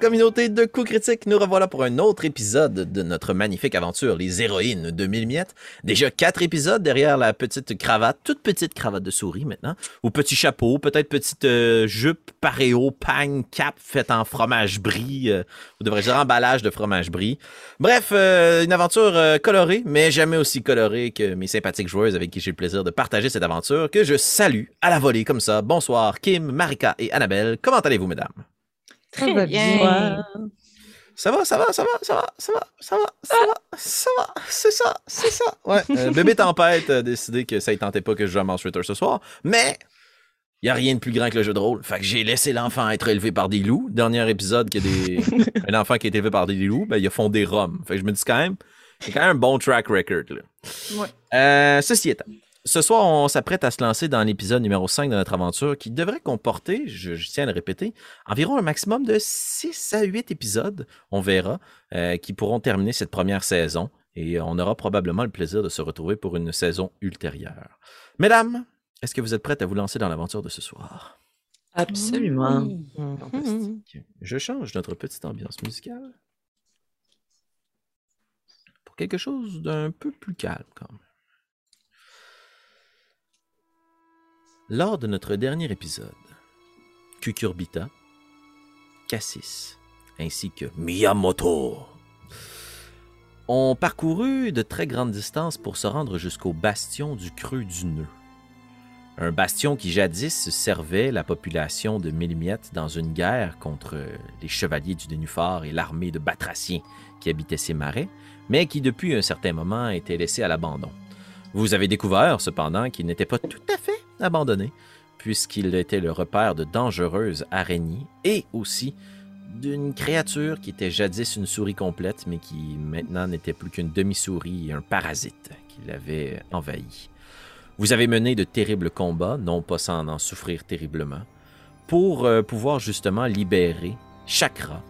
Communauté de coups critiques. Nous revoilà pour un autre épisode de notre magnifique aventure, Les héroïnes de mille miettes. Déjà quatre épisodes derrière la petite cravate, toute petite cravate de souris maintenant, ou petit chapeau, peut-être petite euh, jupe paréo, pagne, cap faite en fromage brie, euh, ou devrais-je dire emballage de fromage brie. Bref, euh, une aventure euh, colorée, mais jamais aussi colorée que mes sympathiques joueuses avec qui j'ai le plaisir de partager cette aventure, que je salue à la volée comme ça. Bonsoir, Kim, Marika et Annabelle. Comment allez-vous, mesdames? Très va bien. Ça va, ça va, ça va, ça va, ça va, ça va, ça va, ça va, c'est ça, c'est ça. Ouais, euh, bébé Tempête a décidé que ça ne tentait pas que je joue à Monster Hunter ce soir, mais il n'y a rien de plus grand que le jeu de rôle. Fait que j'ai laissé l'enfant être élevé par des loups. Dernier épisode, qu'il y a des... un enfant qui est élevé par des loups, ben, il a fondé Rome. Fait que je me dis quand même, c'est quand même un bon track record. Là. Ouais. Euh, ceci étant, ce soir, on s'apprête à se lancer dans l'épisode numéro 5 de notre aventure qui devrait comporter, je, je tiens à le répéter, environ un maximum de 6 à 8 épisodes, on verra, euh, qui pourront terminer cette première saison et on aura probablement le plaisir de se retrouver pour une saison ultérieure. Mesdames, est-ce que vous êtes prêtes à vous lancer dans l'aventure de ce soir? Absolument. Fantastique. Je change notre petite ambiance musicale pour quelque chose d'un peu plus calme quand même. Lors de notre dernier épisode, Kukurbita, Cassis ainsi que Miyamoto ont parcouru de très grandes distances pour se rendre jusqu'au bastion du creux du nœud. Un bastion qui jadis servait la population de Mélimiette dans une guerre contre les chevaliers du Nénuphar et l'armée de Batraciens qui habitaient ces marais, mais qui depuis un certain moment était laissé à l'abandon. Vous avez découvert cependant qu'il n'était pas tout à fait abandonné, puisqu'il était le repère de dangereuses araignées et aussi d'une créature qui était jadis une souris complète, mais qui maintenant n'était plus qu'une demi-souris et un parasite qui l'avait envahi. Vous avez mené de terribles combats, non pas sans en souffrir terriblement, pour euh, pouvoir justement libérer Chakra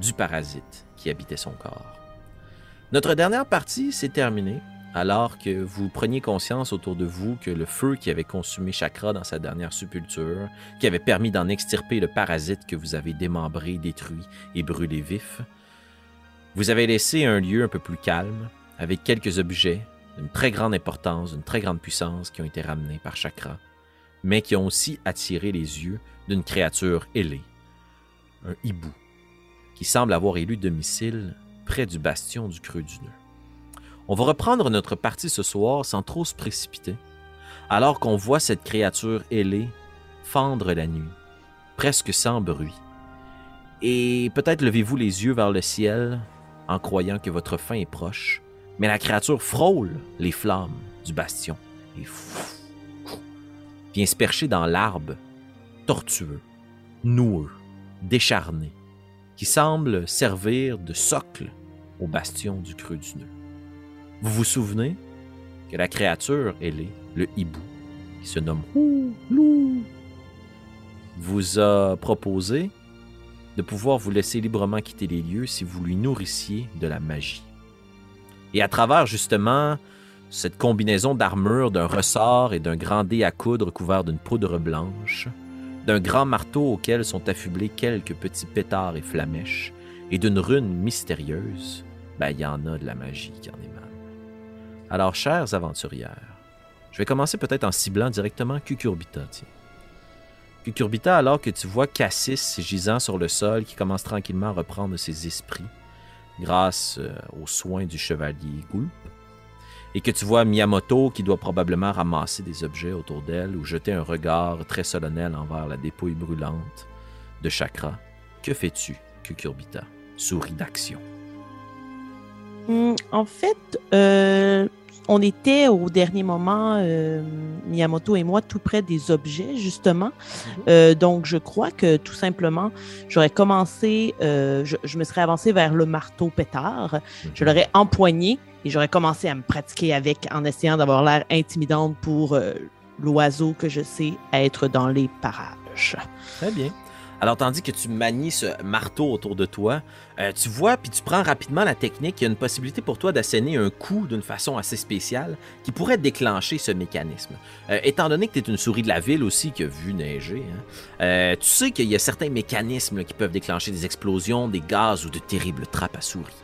du parasite qui habitait son corps. Notre dernière partie s'est terminée alors que vous preniez conscience autour de vous que le feu qui avait consumé Chakra dans sa dernière sépulture, qui avait permis d'en extirper le parasite que vous avez démembré, détruit et brûlé vif, vous avez laissé un lieu un peu plus calme, avec quelques objets d'une très grande importance, d'une très grande puissance qui ont été ramenés par Chakra, mais qui ont aussi attiré les yeux d'une créature ailée, un hibou, qui semble avoir élu domicile près du bastion du creux du nœud. On va reprendre notre partie ce soir sans trop se précipiter, alors qu'on voit cette créature ailée fendre la nuit, presque sans bruit. Et peut-être levez-vous les yeux vers le ciel en croyant que votre fin est proche, mais la créature frôle les flammes du bastion et vient se percher dans l'arbre, tortueux, noueux, décharné, qui semble servir de socle au bastion du creux du nœud. Vous vous souvenez que la créature, elle est le hibou, qui se nomme Lou, vous a proposé de pouvoir vous laisser librement quitter les lieux si vous lui nourrissiez de la magie. Et à travers justement cette combinaison d'armure, d'un ressort et d'un grand dé à coudre couvert d'une poudre blanche, d'un grand marteau auquel sont affublés quelques petits pétards et flamèches, et d'une rune mystérieuse, ben il y en a de la magie émane. Alors, chères aventurières, je vais commencer peut-être en ciblant directement Cucurbita. Tiens. Cucurbita, alors que tu vois Cassis gisant sur le sol qui commence tranquillement à reprendre ses esprits grâce euh, aux soins du chevalier Goulp, et que tu vois Miyamoto qui doit probablement ramasser des objets autour d'elle ou jeter un regard très solennel envers la dépouille brûlante de Chakra, que fais-tu, Cucurbita, souris d'action? Hum, en fait, euh, on était au dernier moment, euh, Miyamoto et moi, tout près des objets, justement. Euh, donc, je crois que tout simplement, j'aurais commencé, euh, je, je me serais avancé vers le marteau pétard, je l'aurais empoigné et j'aurais commencé à me pratiquer avec en essayant d'avoir l'air intimidante pour l'oiseau que je sais être dans les parages. Très bien. Alors, tandis que tu manies ce marteau autour de toi, euh, tu vois, puis tu prends rapidement la technique, il y a une possibilité pour toi d'asséner un coup d'une façon assez spéciale qui pourrait déclencher ce mécanisme. Euh, étant donné que tu es une souris de la ville aussi qui a vu neiger, hein, euh, tu sais qu'il y a certains mécanismes qui peuvent déclencher des explosions, des gaz ou de terribles trappes à souris.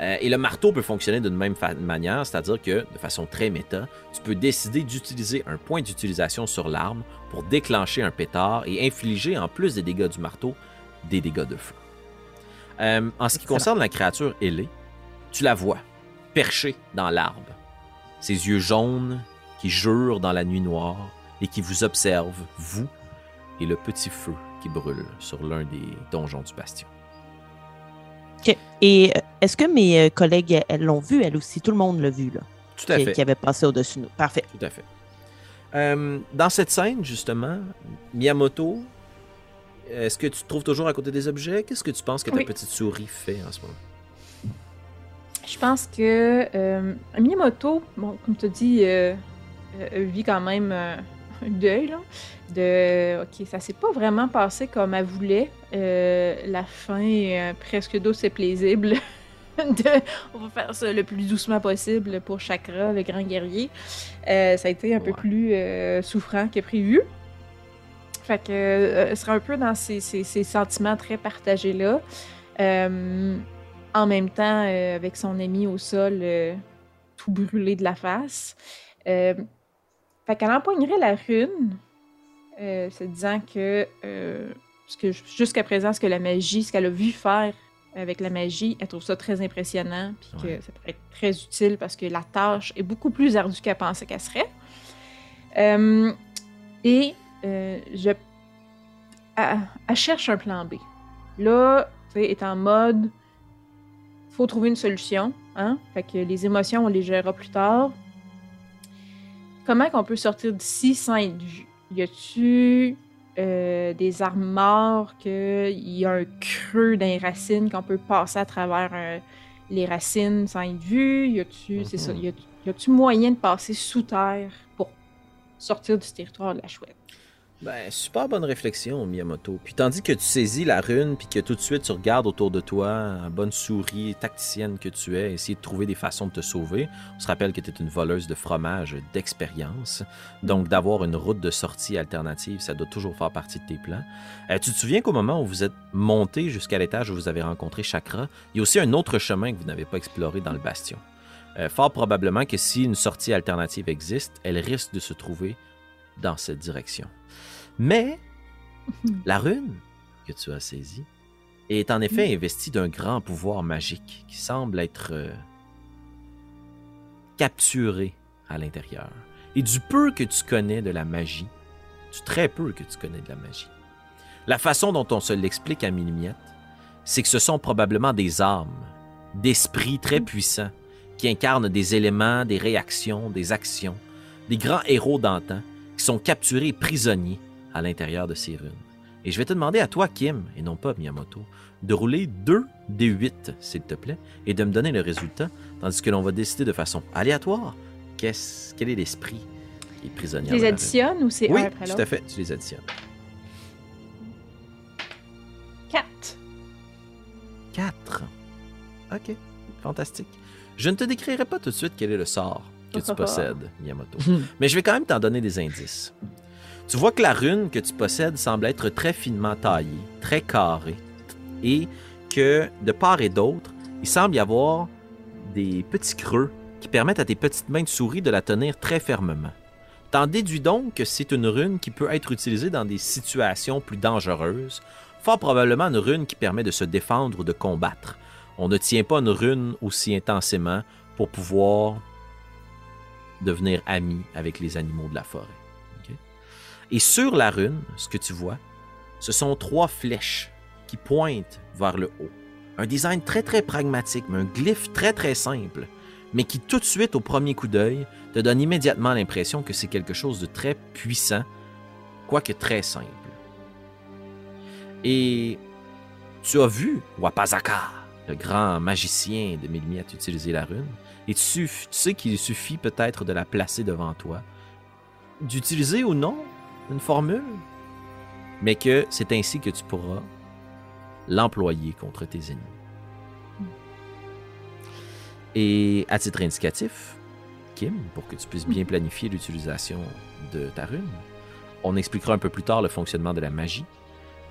Euh, et le marteau peut fonctionner d'une même manière, c'est-à-dire que, de façon très méta, tu peux décider d'utiliser un point d'utilisation sur l'arme pour déclencher un pétard et infliger, en plus des dégâts du marteau, des dégâts de feu. Euh, en ce qui concerne la créature ailée, tu la vois, perchée dans l'arbre, ses yeux jaunes qui jurent dans la nuit noire et qui vous observent, vous et le petit feu qui brûle sur l'un des donjons du bastion. OK. Et euh, est-ce que mes euh, collègues, elles l'ont vu, elles aussi? Tout le monde l'a vu, là, Tout à qui, fait. qui avait passé au-dessus de nous. Parfait. Tout à fait. Euh, dans cette scène, justement, Miyamoto, est-ce que tu te trouves toujours à côté des objets? Qu'est-ce que tu penses que ta Oui. petite souris fait en ce moment? Je pense que euh, Miyamoto, bon, comme tu dis, euh, euh, vit quand même euh, un deuil. Là, de, ok, ça s'est pas vraiment passé comme elle voulait. Euh, la fin est euh, presque douce et plaisible. de, on va faire ça le plus doucement possible pour Chakra, le grand guerrier. Euh, ça a été un peu plus souffrant que prévu. Fait que euh, sera un peu dans ces, ces- ces sentiments très partagés-là. Euh, en même temps, euh, avec son ami au sol, tout brûlé de la face. Fait qu'elle empoignerait la rune, euh, se disant que, euh, parce que jusqu'à présent, ce que la magie, ce qu'elle a vu faire avec la magie, elle trouve ça très impressionnant, puis que Ouais. ça pourrait être très utile parce que la tâche est beaucoup plus ardue qu'elle pensait qu'elle serait. Euh, et je. Elle, elle cherche un plan B. Là, tu sais, est en mode. Faut trouver une solution. Hein? Fait que les émotions, on les gérera plus tard. Comment qu'on peut sortir d'ici sans être vu? Y a-tu euh, des armes morts, qu'il y a un creux dans les racines, qu'on peut passer à travers euh, les racines sans être vu? Y a-tu, c'est ça, Mhm. a- y a-tu moyen de passer sous terre pour sortir du territoire de la chouette? Ben, super bonne réflexion, Miyamoto. Puis tandis que tu saisis la rune, puis que tout de suite tu regardes autour de toi, bonne souris tacticienne que tu es, essayer de trouver des façons de te sauver. On se rappelle que tu es une voleuse de fromage d'expérience. Donc, d'avoir une route de sortie alternative, ça doit toujours faire partie de tes plans. Euh, tu te souviens qu'au moment où vous êtes monté jusqu'à l'étage où vous avez rencontré Chakra, il y a aussi un autre chemin que vous n'avez pas exploré dans le bastion. Euh, fort probablement que si une sortie alternative existe, elle risque de se trouver dans cette direction. Mais la rune que tu as saisie est en effet investie d'un grand pouvoir magique qui semble être euh, capturé à l'intérieur. Et du peu que tu connais de la magie, du très peu que tu connais de la magie, la façon dont on se l'explique à Minimiette, c'est que ce sont probablement des âmes, d'esprits très puissants qui incarnent des éléments, des réactions, des actions, des grands héros d'antan qui sont capturés prisonniers à l'intérieur de ces runes. Et je vais te demander à toi, Kim, et non pas Miyamoto, de rouler 2 des 8, s'il te plaît, et de me donner le résultat, tandis que l'on va décider de façon aléatoire qu'est-ce, quel est l'esprit qui est prisonnier. Tu les additionnes ou c'est Oui, un après tout l'autre? à fait, tu les additionnes. 4. 4. Ok, fantastique. Je ne te décrirai pas tout de suite quel est le sort que tu possèdes, Miyamoto. Mais je vais quand même t'en donner des indices. Tu vois que la rune que tu possèdes semble être très finement taillée, très carrée, et que de part et d'autre, il semble y avoir des petits creux qui permettent à tes petites mains de souris de la tenir très fermement. T'en déduis donc que c'est une rune qui peut être utilisée dans des situations plus dangereuses, fort probablement une rune qui permet de se défendre ou de combattre. On ne tient pas une rune aussi intensément pour pouvoir devenir ami avec les animaux de la forêt. Et sur la rune, ce que tu vois, ce sont trois flèches qui pointent vers le haut. Un design très très pragmatique, mais un glyphe très très simple, mais qui tout de suite au premier coup d'œil te donne immédiatement l'impression que c'est quelque chose de très puissant, quoique très simple. Et tu as vu Wapazaka, le grand magicien de Mélimiette, utiliser la rune, et tu, sais qu'il suffit peut-être de la placer devant toi, d'utiliser ou non une formule, mais que c'est ainsi que tu pourras l'employer contre tes ennemis. Et à titre indicatif, Kim, pour que tu puisses bien planifier l'utilisation de ta rune, on expliquera un peu plus tard le fonctionnement de la magie.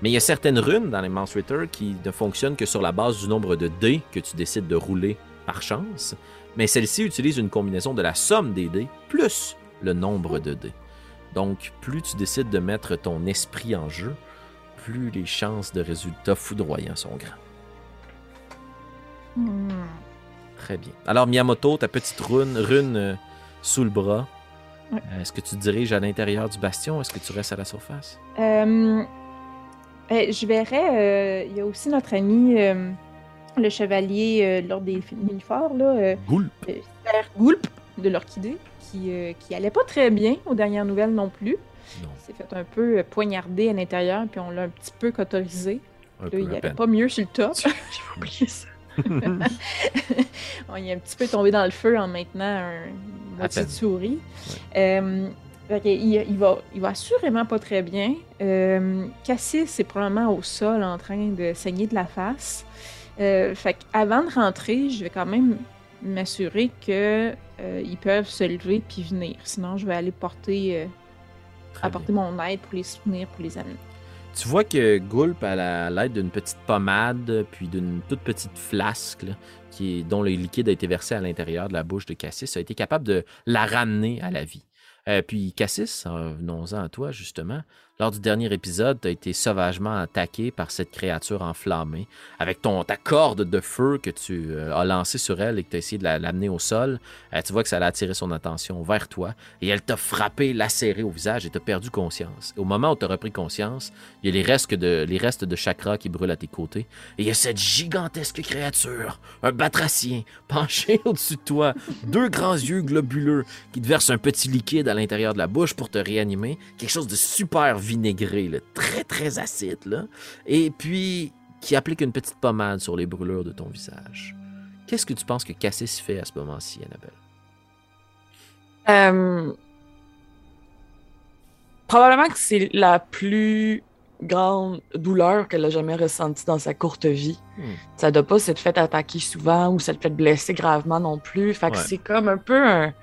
Mais il y a certaines runes dans les Ritter qui ne fonctionnent que sur la base du nombre de dés que tu décides de rouler par chance. Mais celle-ci utilise une combinaison de la somme des dés plus le nombre de dés. Donc, plus tu décides de mettre ton esprit en jeu, plus les chances de résultats foudroyants sont grands. Hmm. Très bien. Alors, Miyamoto, ta petite rune, rune euh, sous le bras, euh, est-ce que tu te diriges à l'intérieur du bastion? Est-ce que tu restes à la surface? Euh, eh, je verrais, euh, il y a aussi notre ami, le chevalier euh, lors des Nilfars, là, euh, Goulp. euh, Père Goulp de l'Orchidée, qui, euh, qui allait pas très bien aux dernières nouvelles non plus. Non, Il s'est fait un peu euh, poignarder à l'intérieur, puis on l'a un petit peu cotorisé. Là, il peine. pas mieux sur le top. J'avais oublié ça. On, est un petit peu tombé dans le feu en maintenant un, une moitié de souris. Il, il va, il va assurément pas très bien. Cassis est probablement au sol en train de saigner de la face. Euh, fait avant de rentrer, je vais quand même m'assurer que euh, ils peuvent se lever puis venir. Sinon, je vais aller porter, euh, apporter mon aide pour les soutenir, pour les amener. Tu vois que Gulp, à la- à l'aide d'une petite pommade, puis d'une toute petite flasque, là, qui est- dont le liquide a été versé à l'intérieur de la bouche de Cassis, a été capable de la ramener à la vie. Euh, puis Cassis, venons-en à toi justement, lors du dernier épisode, tu as été sauvagement attaqué par cette créature enflammée. Avec ton, ta corde de feu que tu euh, as lancée sur elle et que tu as essayé de la- l'amener au sol, euh, tu vois que ça a attiré son attention vers toi et elle t'a frappé, lacéré au visage et t'as perdu conscience. Au moment où tu as repris conscience, il y a les restes, de, les chakra qui brûlent à tes côtés. Et il y a cette gigantesque créature, un batracien, penché au-dessus de toi, deux grands yeux globuleux qui te versent un petit liquide à l'intérieur de la bouche pour te réanimer. Quelque chose de super vinaigré, là, très très acide. Là. Et puis, qui applique une petite pommade sur les brûlures de ton visage. Qu'est-ce que tu penses que Cassis fait à ce moment-ci, Annabelle? Euh, Probablement que c'est la plus grande douleur qu'elle a jamais ressentie dans sa courte vie. Hmm. Ça doit pas s'être fait attaquer souvent ou s'être fait blesser gravement non plus. Fait que Ouais. c'est comme un peu un,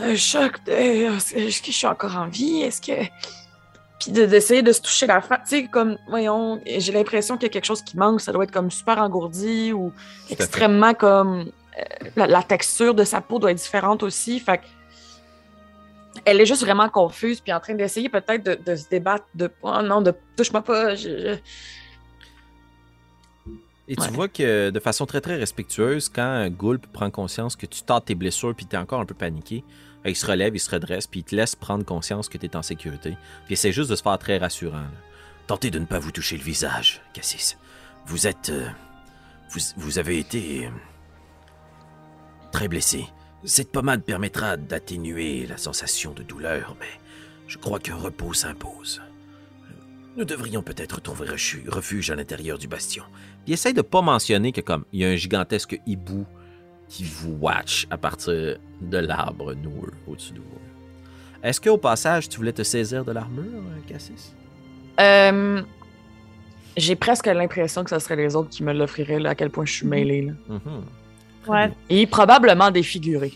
un choc de est-ce que je suis encore en vie? Est-ce que. Puis de- d'essayer de, se toucher la face. Tu sais, comme, voyons, j'ai l'impression qu'il y a quelque chose qui manque. Ça doit être comme super engourdi ou extrêmement comme. euh, la, la texture de sa peau doit être différente aussi. Fait que elle est juste vraiment confuse, puis en train d'essayer peut-être de, de se débattre de oh non, de touche-moi pas. je- je- Et tu Ouais. vois que de façon très très respectueuse, quand Gulp prend conscience que tu tâtes tes blessures puis tu es encore un peu paniqué, il se relève, il se redresse puis il te laisse prendre conscience que tu es en sécurité. Puis essaie juste de se faire très rassurant. Tentez de ne pas vous toucher le visage, Cassis. Vous êtes. euh, vous, vous avez été. euh, très blessé. Cette pommade permettra d'atténuer la sensation de douleur, mais je crois qu'un repos s'impose. Nous devrions peut-être trouver refu- refuge à l'intérieur du bastion. Puis essaye de pas mentionner que comme il y a un gigantesque hibou qui vous watch à partir de l'arbre noueux au-dessus de vous. Est-ce qu'au passage, tu voulais te saisir de l'armure, euh, Cassis? Euh, J'ai presque l'impression que ce serait les autres qui me l'offriraient, à quel point je suis mêlée. là. Mhm. Ouais. bien. Et probablement défiguré.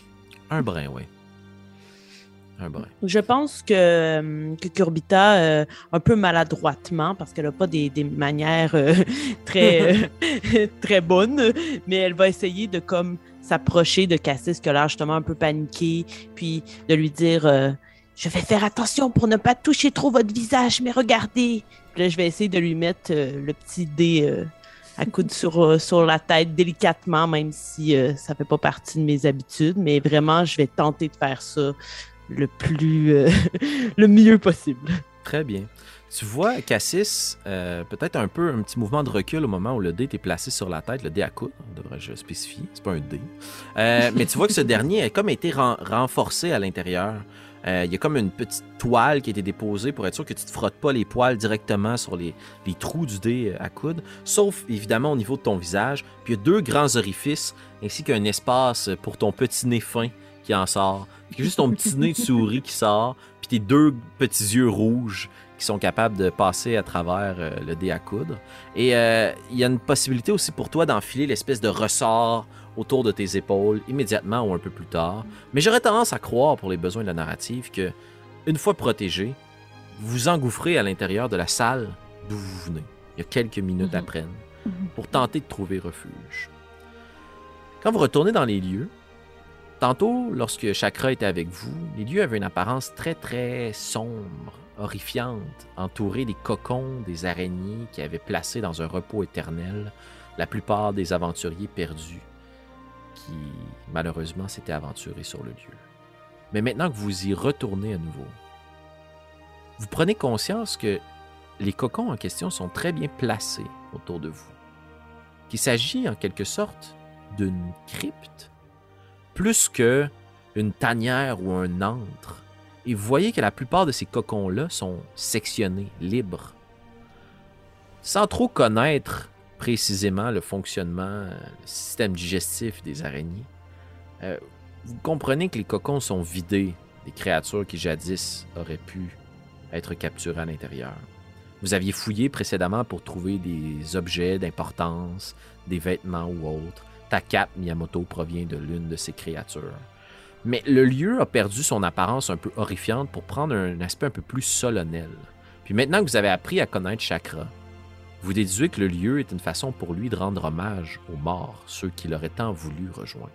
Un brin, oui. Un brin. Je pense que, euh, que Kurbita, euh, un peu maladroitement, parce qu'elle n'a pas des, des manières euh, très, euh, très bonnes, mais elle va essayer de comme s'approcher de Cassis, qui a justement un peu paniqué, puis de lui dire euh, Je vais faire attention pour ne pas toucher trop votre visage, mais regardez. Puis là, je vais essayer de lui mettre euh, le petit dé euh, à coude sur, sur la tête délicatement, même si ça fait pas partie de mes habitudes, mais vraiment, je vais tenter de faire ça le plus le mieux possible. Très bien. Tu vois Cassis, euh, peut-être un peu un petit mouvement de recul au moment où le dé est placé sur la tête, le dé à coude, devrais-je spécifier, c'est pas un dé. Euh, mais tu vois que ce dernier a comme été ren- renforcé à l'intérieur. Euh, Il y a comme une petite toile qui a été déposée pour être sûr que tu ne te frottes pas les poils directement sur les, trous du dé à coude, sauf évidemment au niveau de ton visage. Puis il y a deux grands orifices ainsi qu'un espace pour ton petit nez fin qui en sort. Puis juste ton petit nez de souris qui sort, puis tes deux petits yeux rouges qui sont capables de passer à travers euh, le dé à coudre. Et euh, il y a une possibilité aussi pour toi d'enfiler l'espèce de ressort autour de tes épaules immédiatement ou un peu plus tard. Mais j'aurais tendance à croire, pour les besoins de la narrative, que une fois protégé, vous vous engouffrez à l'intérieur de la salle d'où vous venez. Il y a quelques minutes Mhm. à peine Mhm. pour tenter de trouver refuge. Quand vous retournez dans les lieux, tantôt, lorsque Chakra était avec vous, les lieux avaient une apparence très très sombre, horrifiante, entourée des cocons des araignées qui avaient placé dans un repos éternel la plupart des aventuriers perdus qui malheureusement s'étaient aventurés sur le lieu. Mais maintenant que vous y retournez à nouveau, vous prenez conscience que les cocons en question sont très bien placés autour de vous. Qu'il s'agit en quelque sorte d'une crypte plus que une tanière ou un antre. Et vous voyez que la plupart de ces cocons-là sont sectionnés, libres. Sans trop connaître précisément le fonctionnement, euh, le système digestif des araignées, euh, vous comprenez que les cocons sont vidés des créatures qui jadis auraient pu être capturées à l'intérieur. Vous aviez fouillé précédemment pour trouver des objets d'importance, des vêtements ou autres. Ta cape Miyamoto provient de l'une de ces créatures. Mais le lieu a perdu son apparence un peu horrifiante pour prendre un aspect un peu plus solennel. Puis maintenant que vous avez appris à connaître Chakra, vous déduisez que le lieu est une façon pour lui de rendre hommage aux morts, ceux qu'il aurait tant voulu rejoindre.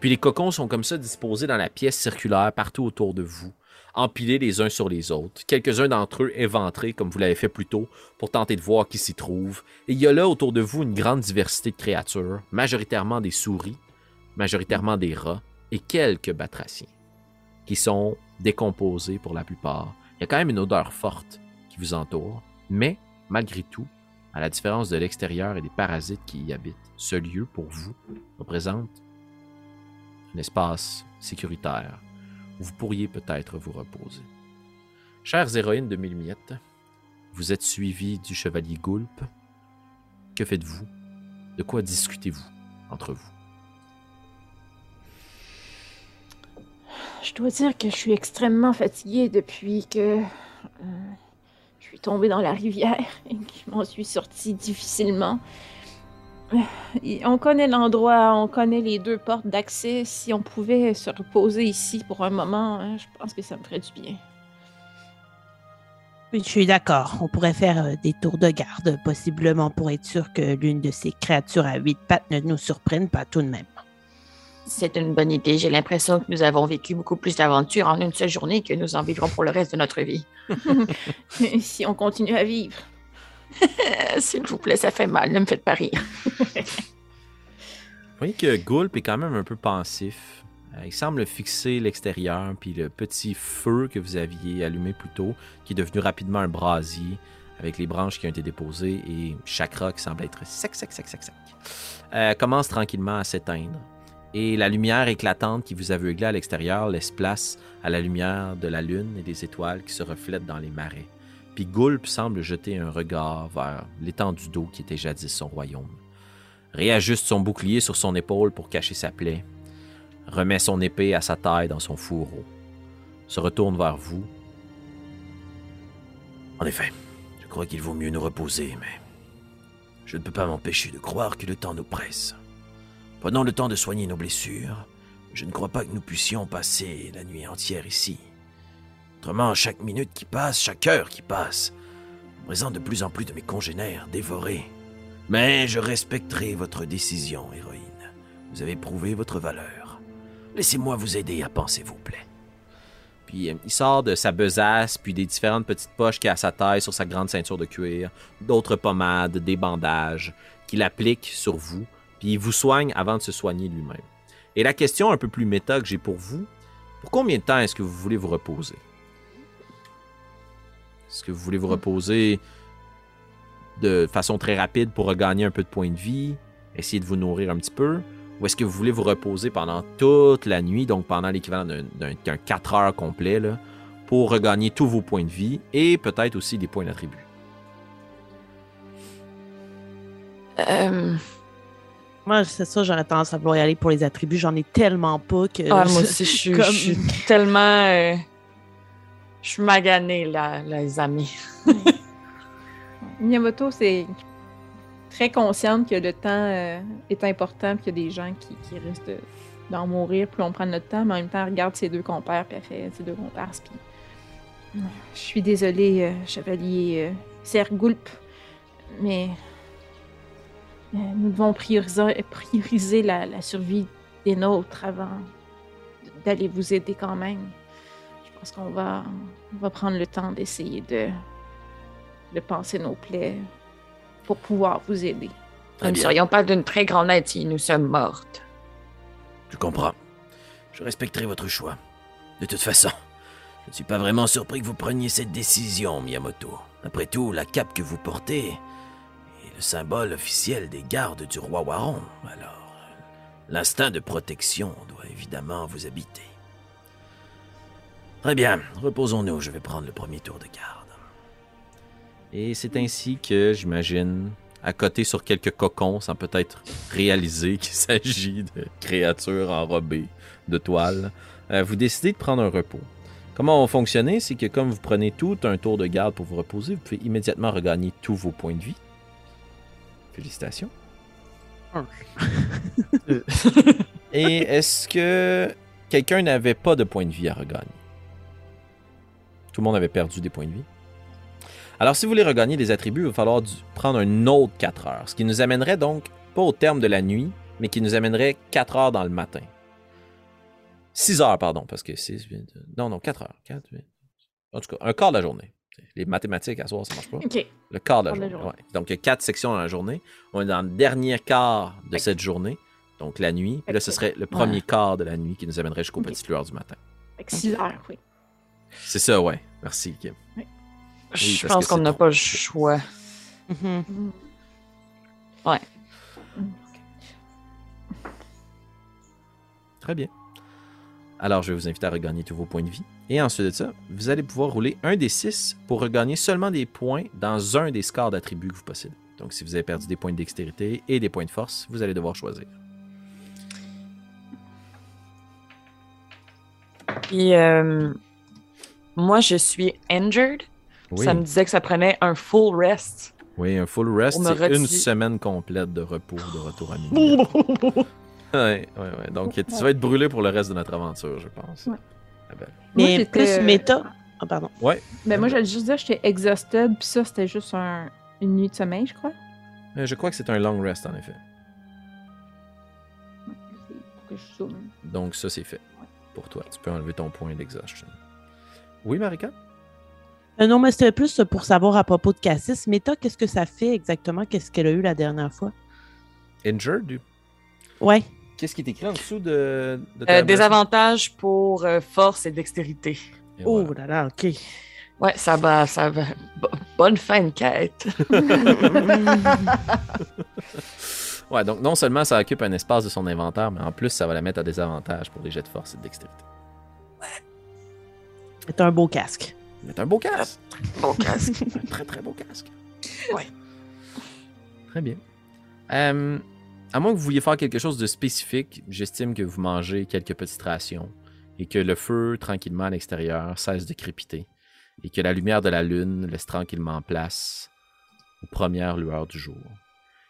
Puis les cocons sont comme ça disposés dans la pièce circulaire partout autour de vous, empilés les uns sur les autres, quelques-uns d'entre eux éventrés comme vous l'avez fait plus tôt pour tenter de voir qui s'y trouve. Et il y a là autour de vous une grande diversité de créatures, majoritairement des souris, majoritairement des rats et quelques batraciens, qui sont décomposés pour la plupart. Il y a quand même une odeur forte qui vous entoure, mais malgré tout, à la différence de l'extérieur et des parasites qui y habitent, ce lieu, pour vous, représente un espace sécuritaire où vous pourriez peut-être vous reposer. Chères héroïnes de mille miettes, vous êtes suivies du chevalier Goulp. Que faites-vous? De quoi discutez-vous entre vous? Je dois dire que je suis extrêmement fatiguée depuis que euh, je suis tombée dans la rivière et que je m'en suis sortie difficilement. Euh, On connaît l'endroit, on connaît les deux portes d'accès. Si on pouvait se reposer ici pour un moment, hein, je pense que ça me ferait du bien. Oui, je suis d'accord. On pourrait faire euh, des tours de garde, possiblement pour être sûr que l'une de ces créatures à huit pattes ne nous surprenne pas tout de même. C'est une bonne idée. J'ai l'impression que nous avons vécu beaucoup plus d'aventures en une seule journée que nous en vivrons pour le reste de notre vie. Si on continue à vivre. S'il vous plaît, ça fait mal. Ne me faites pas rire. Vous voyez que Gulp est quand même un peu pensif. Euh, Il semble fixer l'extérieur, puis le petit feu que vous aviez allumé plus tôt, qui est devenu rapidement un brasier, avec les branches qui ont été déposées, et Chakra qui semble être sec, sec, sec, sec, sec, euh, commence tranquillement à s'éteindre. Et la lumière éclatante qui vous aveuglait à l'extérieur laisse place à la lumière de la lune et des étoiles qui se reflètent dans les marais. Puis Gulp semble jeter un regard vers l'étendue d'eau qui était jadis son royaume réajuste son bouclier sur son épaule pour cacher sa plaie, remet son épée à sa taille dans son fourreau, se retourne vers vous. En effet, je crois qu'il vaut mieux nous reposer, mais je ne peux pas m'empêcher de croire que le temps nous presse. Prenons le temps de soigner nos blessures. Je ne crois pas que nous puissions passer la nuit entière ici. Autrement, chaque minute qui passe, chaque heure qui passe, présente de plus en plus de mes congénères dévorés. Mais je respecterai votre décision, héroïne. Vous avez prouvé votre valeur. Laissez-moi vous aider à penser vos plaies. Puis euh, il sort de sa besace, puis des différentes petites poches qu'il a à sa taille sur sa grande ceinture de cuir, d'autres pommades, des bandages, qu'il applique sur vous, il vous soigne avant de se soigner lui-même. Et la question un peu plus méta que j'ai pour vous, pour combien de temps est-ce que vous voulez vous reposer? Est-ce que vous voulez vous reposer de façon très rapide pour regagner un peu de points de vie, essayer de vous nourrir un petit peu, ou est-ce que vous voulez vous reposer pendant toute la nuit, donc pendant l'équivalent d'un 4 heures complet, là, pour regagner tous vos points de vie et peut-être aussi des points d'attribut? Euh, Moi, c'est ça, j'aurais tendance à vouloir y aller pour les attributs. J'en ai tellement pas que. ah, moi aussi, je suis, Comme- je suis tellement. euh, Je suis maganée, là, les amis. Miyamoto, c'est très consciente que le temps euh, est important, qu'il y a des gens qui, qui risquent de- d'en mourir, puis on prend notre temps, mais en même temps, elle regarde ses deux compères, puis elle fait ses deux compères, puis... Je suis désolée, euh, chevalier euh, Sergoulp, mais nous devons prioriser, prioriser la, la survie des nôtres avant d'aller vous aider quand même. Je pense qu'on va, on va prendre le temps d'essayer de, de penser nos plaies pour pouvoir vous aider. Nous ne serions pas d'une très grande aide si nous sommes mortes. Je comprends. Je respecterai votre choix. De toute façon, je ne suis pas vraiment surpris que vous preniez cette décision, Miyamoto. Après tout, la cape que vous portez le symbole officiel des gardes du roi Waron. Alors, l'instinct de protection doit évidemment vous habiter. Très bien, reposons-nous. Je vais prendre le premier tour de garde. Et c'est ainsi que, j'imagine, à côté sur quelques cocons, sans peut-être réaliser qu'il s'agit de créatures enrobées de toile, euh, vous décidez de prendre un repos. Comment on va fonctionner, c'est que comme vous prenez tout un tour de garde pour vous reposer, vous pouvez immédiatement regagner tous vos points de vie. Félicitations. Et est-ce que quelqu'un n'avait pas de points de vie à regagner? Tout le monde avait perdu des points de vie. Alors, si vous voulez regagner des attributs, il va falloir du- prendre un autre 4 heures. Ce qui nous amènerait donc, pas au terme de la nuit, mais qui nous amènerait 4 heures dans le matin. 6 heures, pardon, parce que 6, 8, non, non, 4 heures. 4, 8. En tout cas, un quart de la journée. Les mathématiques à soir, ça marche pas. Le quart de la journée. journée. ouais. Donc, il y a quatre sections dans la journée. On est dans le dernier quart de cette journée, donc la nuit. Puis là, ce serait le premier Ouais. quart de la nuit qui nous amènerait jusqu'aux Ok. petites lueurs du matin. Fait que 6 heures, oui. C'est ça, ouais. Merci, Kim. Je pense qu'on n'a pas le choix. Mhm. Mm. Ouais. Très bien. Alors, je vais vous inviter à regagner tous vos points de vie. Et ensuite de ça, vous allez pouvoir rouler un des six pour regagner seulement des points dans un des scores d'attributs que vous possédez. Donc, si vous avez perdu des points de dextérité et des points de force, vous allez devoir choisir. Puis, euh, moi, je suis injured. Oui, Ça me disait que ça prenait un full rest. oui un full rest, c'est une semaine complète de repos, de retour à minuit. ouais, ouais, ouais. Donc, tu vas être brûlé pour le reste de notre aventure, je pense. Ouais. Moi, Mais j'étais, plus euh, méta. Ah, pardon. Ben, moi, j'allais juste dire, j'étais exhausted, puis ça, c'était juste un- une nuit de sommeil, je crois. euh, je crois que c'est un long rest, en effet. C'est pour que je zoome. Donc, ça, c'est fait. Pour toi, tu peux enlever ton point d'exhaustion. Oui, Marika? Euh, non, mais c'était plus pour savoir à propos de Cassis. Méta, qu'est-ce que ça fait exactement? Qu'est-ce qu'elle a eu la dernière fois? Injured? Ouais. Qu'est-ce qui est écrit en dessous de, de Euh, des avantages pour euh, force et dextérité. Et Oh voilà. là là, OK. Ouais, ça va, ça va. Bo- bonne fin de quête. Ouais, donc non seulement ça occupe un espace de son inventaire, mais en plus, ça va la mettre à des avantages pour les jets de force et de dextérité. C'est un beau casque. C'est un beau casque. Bon casque. un très, très beau casque. Ouais. Très bien. Euh, à moins que vous vouliez faire quelque chose de spécifique, j'estime que vous mangez quelques petites rations et que le feu, tranquillement à l'extérieur, cesse de crépiter et que la lumière de la lune laisse tranquillement place aux premières lueurs du jour.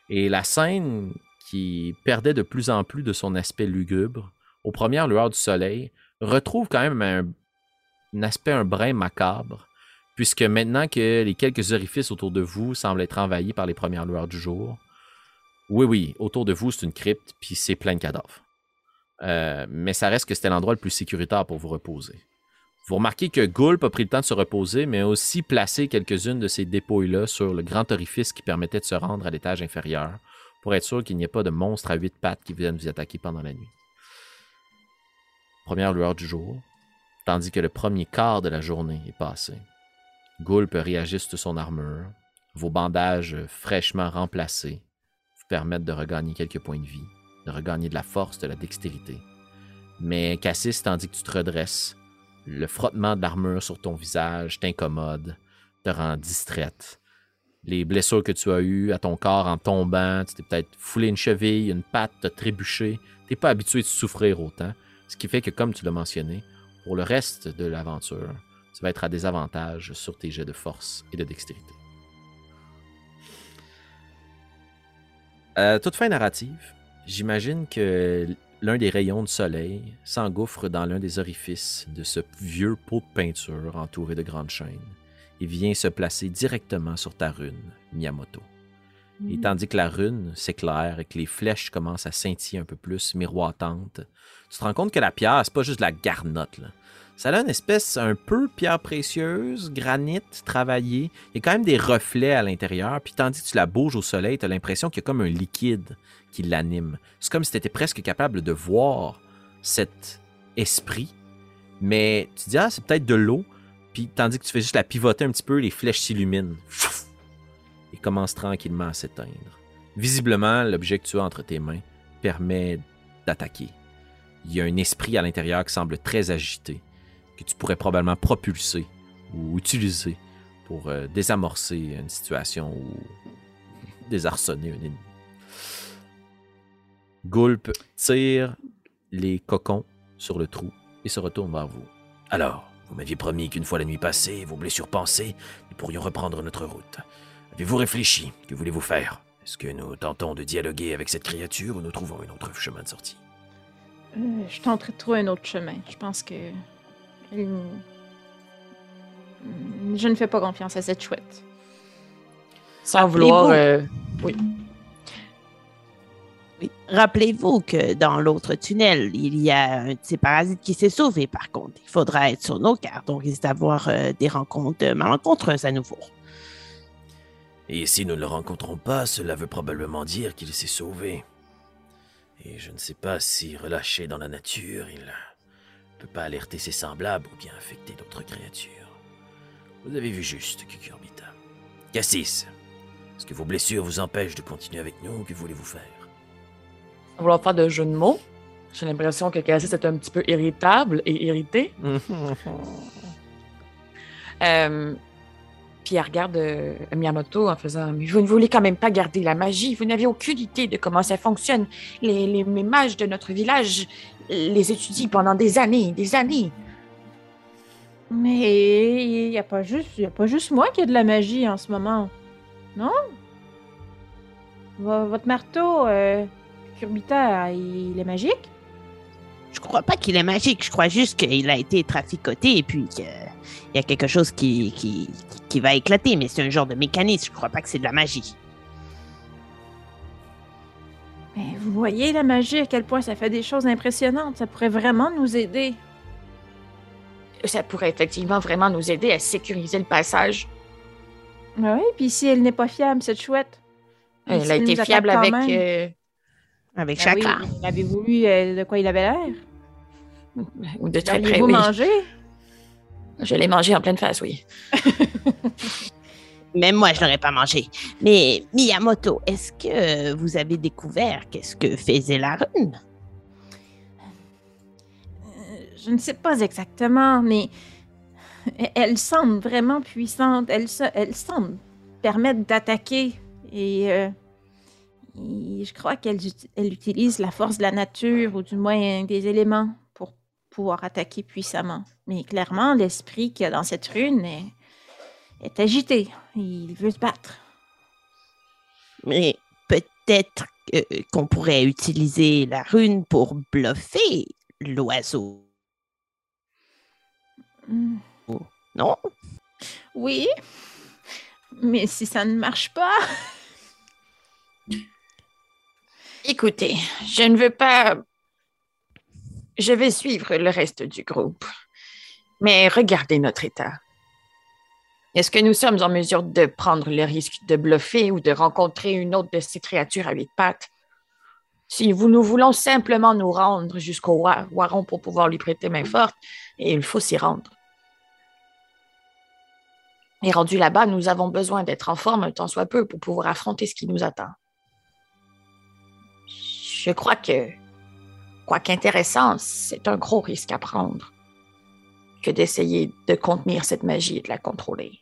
Et la scène qui perdait de plus en plus de son aspect lugubre, aux premières lueurs du soleil, retrouve quand même un, un aspect un brin macabre, puisque maintenant que les quelques orifices autour de vous semblent être envahis par les premières lueurs du jour, oui, oui, autour de vous, c'est une crypte, puis c'est plein de cadavres. Euh, mais ça reste que c'était l'endroit le plus sécuritaire pour vous reposer. Vous remarquez que Gulp a pris le temps de se reposer, mais a aussi placé quelques-unes de ces dépouilles-là sur le grand orifice qui permettait de se rendre à l'étage inférieur, pour être sûr qu'il n'y ait pas de monstres à huit pattes qui viennent vous attaquer pendant la nuit. Première lueur du jour, tandis que le premier quart de la journée est passé. Gulp réajuste son armure, vos bandages fraîchement remplacés vous permettent de regagner quelques points de vie, de regagner de la force, de la dextérité. Mais Cassis, tandis que tu te redresses, le frottement de l'armure sur ton visage t'incommode, te rend distraite. Les blessures que tu as eues à ton corps en tombant, tu t'es peut-être foulé une cheville, une patte, t'as trébuché, t'es pas habitué de souffrir autant, ce qui fait que, comme tu l'as mentionné, pour le reste de l'aventure, tu vas être à désavantage sur tes jets de force et de dextérité. Euh, toute fin narrative, j'imagine que l'un des rayons de soleil s'engouffre dans l'un des orifices de ce vieux pot de peinture entouré de grandes chaînes et vient se placer directement sur ta rune, Miyamoto. Et tandis que la rune s'éclaire et que les flèches commencent à scintiller un peu plus, miroitantes, tu te rends compte que la pierre, c'est pas juste de la garnotte. Là. Ça a une espèce un peu pierre précieuse, granit travaillé. Il y a quand même des reflets à l'intérieur. Puis tandis que tu la bouges au soleil, tu as l'impression qu'il y a comme un liquide qui l'anime. C'est comme si tu étais presque capable de voir cet esprit. Mais tu te dis, ah, c'est peut-être de l'eau. Puis tandis que tu fais juste la pivoter un petit peu, les flèches s'illuminent. Et commencent tranquillement à s'éteindre. Visiblement, l'objet que tu as entre tes mains permet d'attaquer. Il y a un esprit à l'intérieur qui semble très agité que tu pourrais probablement propulser ou utiliser pour euh, désamorcer une situation ou désarçonner un ennemi. Gulp tire les cocons sur le trou et se retourne vers vous. Alors, vous m'aviez promis qu'une fois la nuit passée, vos blessures pensées, nous pourrions reprendre notre route. Avez-vous réfléchi? Que voulez-vous faire? Est-ce que nous tentons de dialoguer avec cette créature ou nous trouvons un autre chemin de sortie? Euh, je tenterai de trouver un autre chemin. Je pense que. Je ne fais pas confiance à cette chouette. Sans vouloir. euh, Oui. Rappelez-vous que dans l'autre tunnel, il y a un de ces parasites qui s'est sauvé, par contre. Il faudra être sur nos cartes, donc risque d'avoir euh, des rencontres euh, malencontreuses à nouveau. Et si nous ne le rencontrons pas, cela veut probablement dire qu'il s'est sauvé. Et je ne sais pas si relâché dans la nature, il peut pas alerter ses semblables ou bien affecter d'autres créatures. Vous avez vu juste, Cucurbita. Cassis, est-ce que vos blessures vous empêchent de continuer avec nous? Que voulez-vous faire? Sans vouloir faire de jeu de mots? J'ai l'impression que Cassis est un petit peu irritable et irrité. Euh, puis elle regarde euh, Miyamoto en faisant Mais vous ne voulez quand même pas garder la magie. Vous n'avez aucune idée de comment ça fonctionne. Les, les, les mages de notre village les étudient pendant des années, des années. Mais il n'y a, pas juste- y a pas juste moi qui a de la magie en ce moment. Non? Vo- Votre marteau, euh, il est magique? Je crois pas qu'il est magique, je crois juste qu'il a été traficoté et puis qu'il y a quelque chose qui, qui, qui va éclater, mais c'est un genre de mécanisme, je crois pas que c'est de la magie. Mais vous voyez la magie, à quel point ça fait des choses impressionnantes. Ça pourrait vraiment nous aider. Ça pourrait effectivement vraiment nous aider à sécuriser le passage. Ah Oui, puis si elle n'est pas fiable, cette chouette. Et Elle si a été fiable avec. même? euh, Avec oui, chacun. Avez-vous vu euh, de quoi il avait l'air? ou de très près, L'avez-vous oui. mangé? Je l'ai mangé en pleine face, oui. Même moi, je n'aurais pas mangé. Mais Miyamoto, est-ce que vous avez découvert qu'est-ce que faisait la rune? Euh, Je ne sais pas exactement, mais elle- elle semble vraiment puissante. Elle, se- elle semble permettre d'attaquer. Et, euh, et je crois qu'elle elle utilise la force de la nature, ou du moins des éléments, pour pouvoir attaquer puissamment. Mais clairement, l'esprit qu'il y a dans cette rune est, est agité. Il veut se battre. Mais peut-être qu'on pourrait utiliser la rune pour bluffer l'oiseau, Hmm. non? Oui, mais si ça ne marche pas... Écoutez, je ne veux pas. Je vais suivre le reste du groupe. Mais regardez notre état. Est-ce que nous sommes en mesure de prendre le risque de bluffer ou de rencontrer une autre de ces créatures à huit pattes? Si nous voulons simplement nous rendre jusqu'au Wa- Waron pour pouvoir lui prêter main forte, il faut s'y rendre. Et rendu là-bas, nous avons besoin d'être en forme tant soit peu pour pouvoir affronter ce qui nous attend. Je crois que, quoique intéressant, c'est un gros risque à prendre que d'essayer de contenir cette magie et de la contrôler.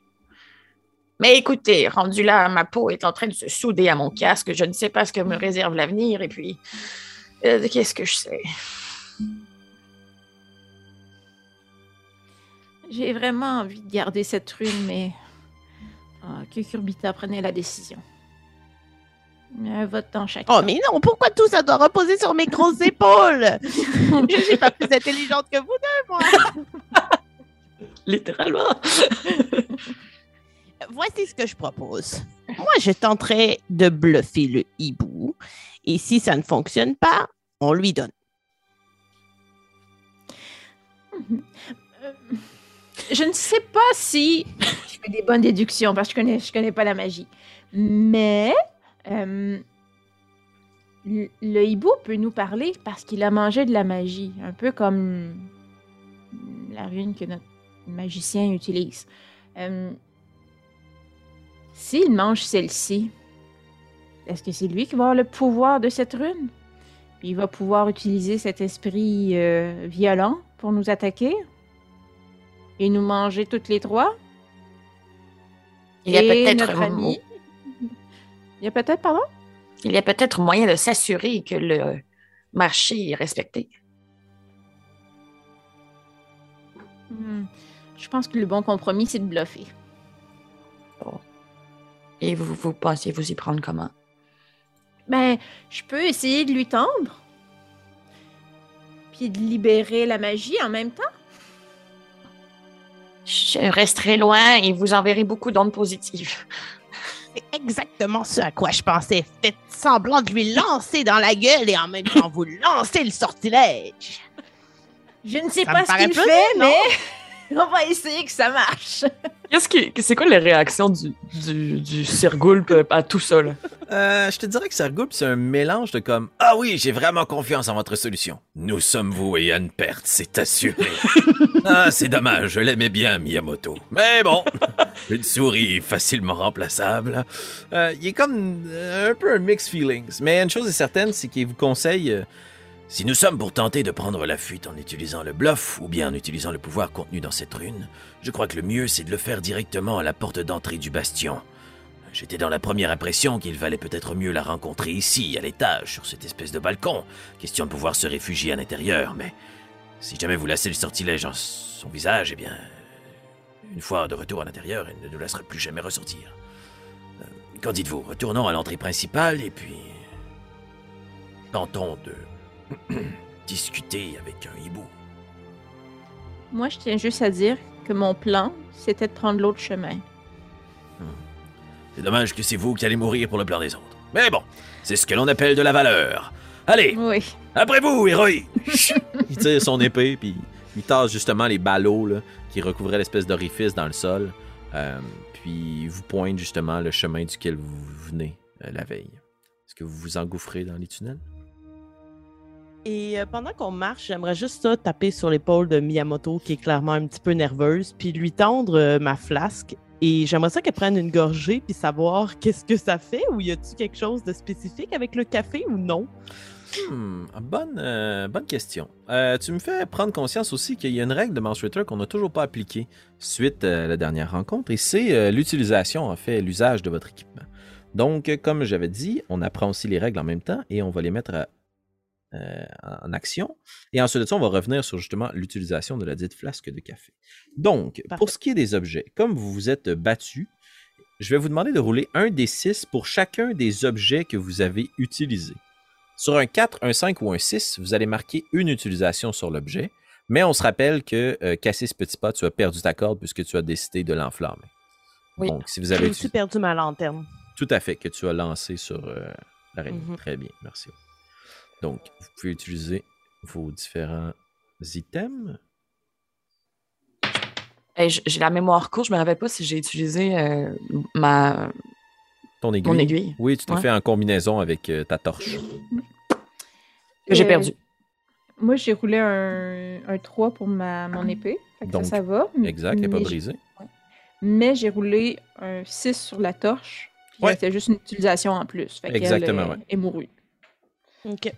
Mais écoutez, rendu là, ma peau est en train de se souder à mon casque. Je ne sais pas ce que me réserve l'avenir. Et puis, euh, qu'est-ce que je sais? J'ai vraiment envie de garder cette rune, mais ah, que Kurbita prenait la décision. Un vote dans chaque. Oh, mais non, pourquoi tout ça doit reposer sur mes grosses épaules? Je suis pas plus intelligente que vous deux, moi. Littéralement. Voici ce que je propose. Moi, je tenterai de bluffer le hibou. Et si ça ne fonctionne pas, on lui donne. Euh, je ne sais pas si je fais des bonnes déductions parce que je connais, je connais pas la magie. Mais euh, le hibou peut nous parler parce qu'il a mangé de la magie, un peu comme la rune que notre magicien utilise. Euh, S'il mange celle-ci, est-ce que c'est lui qui va avoir le pouvoir de cette rune? Puis il va pouvoir utiliser cet esprit euh, violent pour nous attaquer et nous manger toutes les trois? Il y a peut-être ami? Il y a peut-être, pardon? il y a peut-être moyen de s'assurer que le marché est respecté. Hmm. Je pense que le bon compromis, c'est de bluffer. Et vous, vous pensez vous y prendre comment? Ben, je peux essayer de lui tendre. Puis de libérer la magie en même temps. Je resterai loin et vous enverrai beaucoup d'ondes positives. C'est exactement ce à quoi je pensais. Faites semblant de lui lancer dans la gueule et en même temps vous lancez le sortilège. Je ne sais Ça pas me ce qu'il fait, non? mais on va essayer que ça marche. Qu'est-ce qui, c'est quoi les réactions du, du, du à tout ça? Là? Euh, je te dirais que Sergoulp, c'est un mélange de comme Ah oui, j'ai vraiment confiance en votre solution. Nous sommes voués à une perte, c'est assuré. ah, c'est dommage, je l'aimais bien, Miyamoto. Mais bon, une souris facilement remplaçable. Euh, il est comme euh, un peu un mixed feelings. Mais une chose est certaine, c'est qu'il vous conseille euh, si nous sommes pour tenter de prendre la fuite en utilisant le bluff ou bien en utilisant le pouvoir contenu dans cette rune, je crois que le mieux c'est de le faire directement à la porte d'entrée du bastion. J'étais dans la première impression qu'il valait peut-être mieux la rencontrer ici, à l'étage, sur cette espèce de balcon, question de pouvoir se réfugier à l'intérieur, mais si jamais vous laissez le sortilège en son visage, eh bien, une fois de retour à l'intérieur, il ne nous laissera plus jamais ressortir. Euh, Qu'en dites-vous? Retournons à l'entrée principale et puis... Tentons de discuter avec un hibou. Moi, je tiens juste à dire que mon plan, c'était de prendre l'autre chemin. C'est dommage que c'est vous qui allez mourir pour le plan des autres. Mais bon, c'est ce que l'on appelle de la valeur. Allez, Oui. après vous, héroï Il tire son épée, puis il tasse justement les ballots là, qui recouvraient l'espèce d'orifice dans le sol. Euh, puis il vous pointe justement le chemin duquel vous venez euh, la veille. Est-ce que vous vous engouffrez dans les tunnels? Et euh, pendant qu'on marche, j'aimerais juste ça taper sur l'épaule de Miyamoto, qui est clairement un petit peu nerveuse, puis lui tendre euh, ma flasque. Et j'aimerais ça qu'elle prenne une gorgée, puis savoir qu'est-ce que ça fait, ou y a-t-il quelque chose de spécifique avec le café ou non? Hmm, bonne, euh, bonne question. Tu me fais prendre conscience aussi qu'il y a une règle de Monstrator qu'on n'a toujours pas appliquée suite à la dernière rencontre, et c'est l'utilisation, en fait, l'usage de votre équipement. Donc, comme j'avais dit, on apprend aussi les règles en même temps et on va les mettre à- euh, en action. Et ensuite de ça, on va revenir sur justement l'utilisation de la dite flasque de café. Donc, pour ce qui est des objets, comme vous vous êtes battu, je vais vous demander de rouler un des six pour chacun des objets que vous avez utilisés. Sur un 4, un 5 ou un 6, vous allez marquer une utilisation sur l'objet, mais on se rappelle que euh, Cassis Petit Pas, tu as perdu ta corde puisque tu as décidé de l'enflammer. Oui. Donc, si vous avez perdu ma lanterne. tout à fait, que tu as lancé sur euh, l'araignée. Mhm. Très bien, merci. Donc, vous pouvez utiliser vos différents items. Hey, j'ai la mémoire courte, je me rappelle pas si j'ai utilisé euh, ma Ton aiguille. mon aiguille Oui, tu t'es Ouais. fait en combinaison avec euh, ta torche. que j'ai Euh, perdue. Moi, j'ai roulé un, un 3 pour ma, mon épée. Fait que Donc, ça, ça va. Exact, elle n'est pas Mais- brisée. Mais j'ai roulé un 6 sur la torche. Ouais. C'était juste une utilisation en plus. Fait Exactement, ouais. est mourue. OK.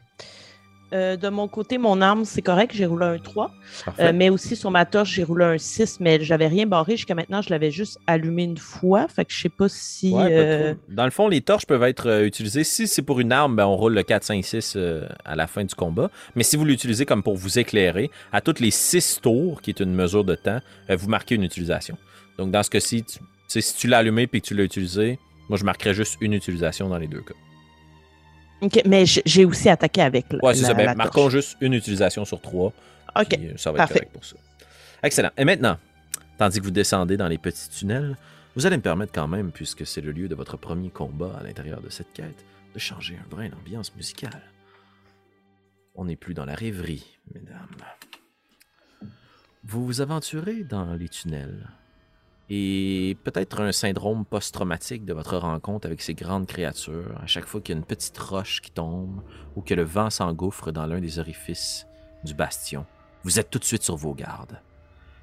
Euh, de mon côté, mon arme, c'est correct, j'ai roulé un 3. Parfait. Euh, mais aussi sur ma torche, j'ai roulé un 6, mais j'avais rien barré jusqu'à maintenant. Je l'avais juste allumé une fois. Fait que je sais pas si. Ouais, euh. Dans le fond, les torches peuvent être utilisées. Si c'est pour une arme, ben, on roule le 4, 5, 6 euh, à la fin du combat. Mais si vous l'utilisez comme pour vous éclairer, à toutes les 6 tours, qui est une mesure de temps, vous marquez une utilisation. Donc dans ce cas-ci, si tu l'as allumé et que tu l'as utilisé, moi je marquerais juste une utilisation dans les deux cas. OK, mais j'ai aussi attaqué avec la, Ouais, c'est ça. Ben, la marquons juste une utilisation sur trois. OK. puis, euh, ça va être parfait. correct pour ça. Excellent. Et maintenant, tandis que vous descendez dans les petits tunnels, vous allez me permettre quand même, puisque c'est le lieu de votre premier combat à l'intérieur de cette quête, de changer un brin l'ambiance musicale. On n'est plus dans la rêverie, mesdames. Vous vous aventurez dans les tunnels. Et peut-être un syndrome post-traumatique de votre rencontre avec ces grandes créatures, à chaque fois qu'il y a une petite roche qui tombe ou que le vent s'engouffre dans l'un des orifices du bastion, vous êtes tout de suite sur vos gardes.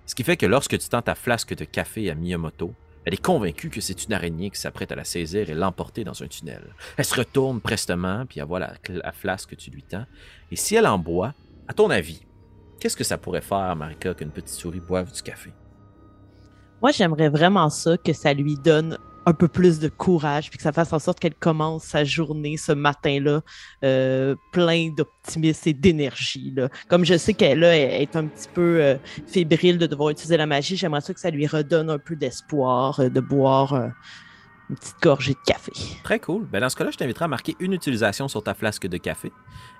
Ce qui fait que lorsque tu tends ta flasque de café à Miyamoto, elle est convaincue que c'est une araignée qui s'apprête à la saisir et l'emporter dans un tunnel. Elle se retourne prestement, puis elle voit la, la flasque que tu lui tends. Et si elle en boit, à ton avis, qu'est-ce que ça pourrait faire, Marika, qu'une petite souris boive du café? Moi, j'aimerais vraiment ça, que ça lui donne un peu plus de courage, puis que ça fasse en sorte qu'elle commence sa journée ce matin-là euh, plein d'optimisme et d'énergie. Comme je sais qu'elle est un petit peu euh, fébrile de devoir utiliser la magie, j'aimerais ça que ça lui redonne un peu d'espoir euh, de boire une petite gorgée de café. Très cool. Ben dans ce cas-là, je t'inviterai à marquer une utilisation sur ta flasque de café.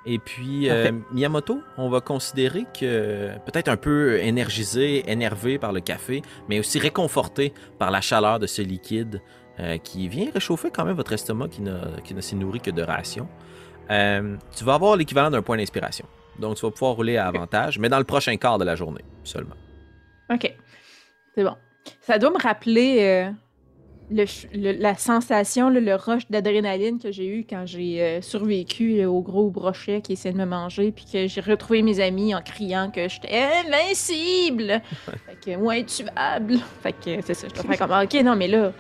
Et puis, euh, Miyamoto, on va considérer que peut-être un peu énergisé, énervé par le café, mais aussi réconforté par la chaleur de ce liquide euh, qui vient réchauffer quand même votre estomac qui ne s'est nourri que de rations. Euh, tu vas avoir l'équivalent d'un point d'inspiration. Donc, tu vas pouvoir rouler à avantage, mais dans le prochain quart de la journée seulement. OK. C'est bon. Ça doit me rappeler euh, le la sensation, le rush d'adrénaline que j'ai eu quand j'ai euh, survécu là, au gros brochet qui essayait de me manger, puis que j'ai retrouvé mes amis en criant que j'étais invincible. fait que, ou intuable. Fait que c'est ça. Je dois faire comme, OK, non, mais là,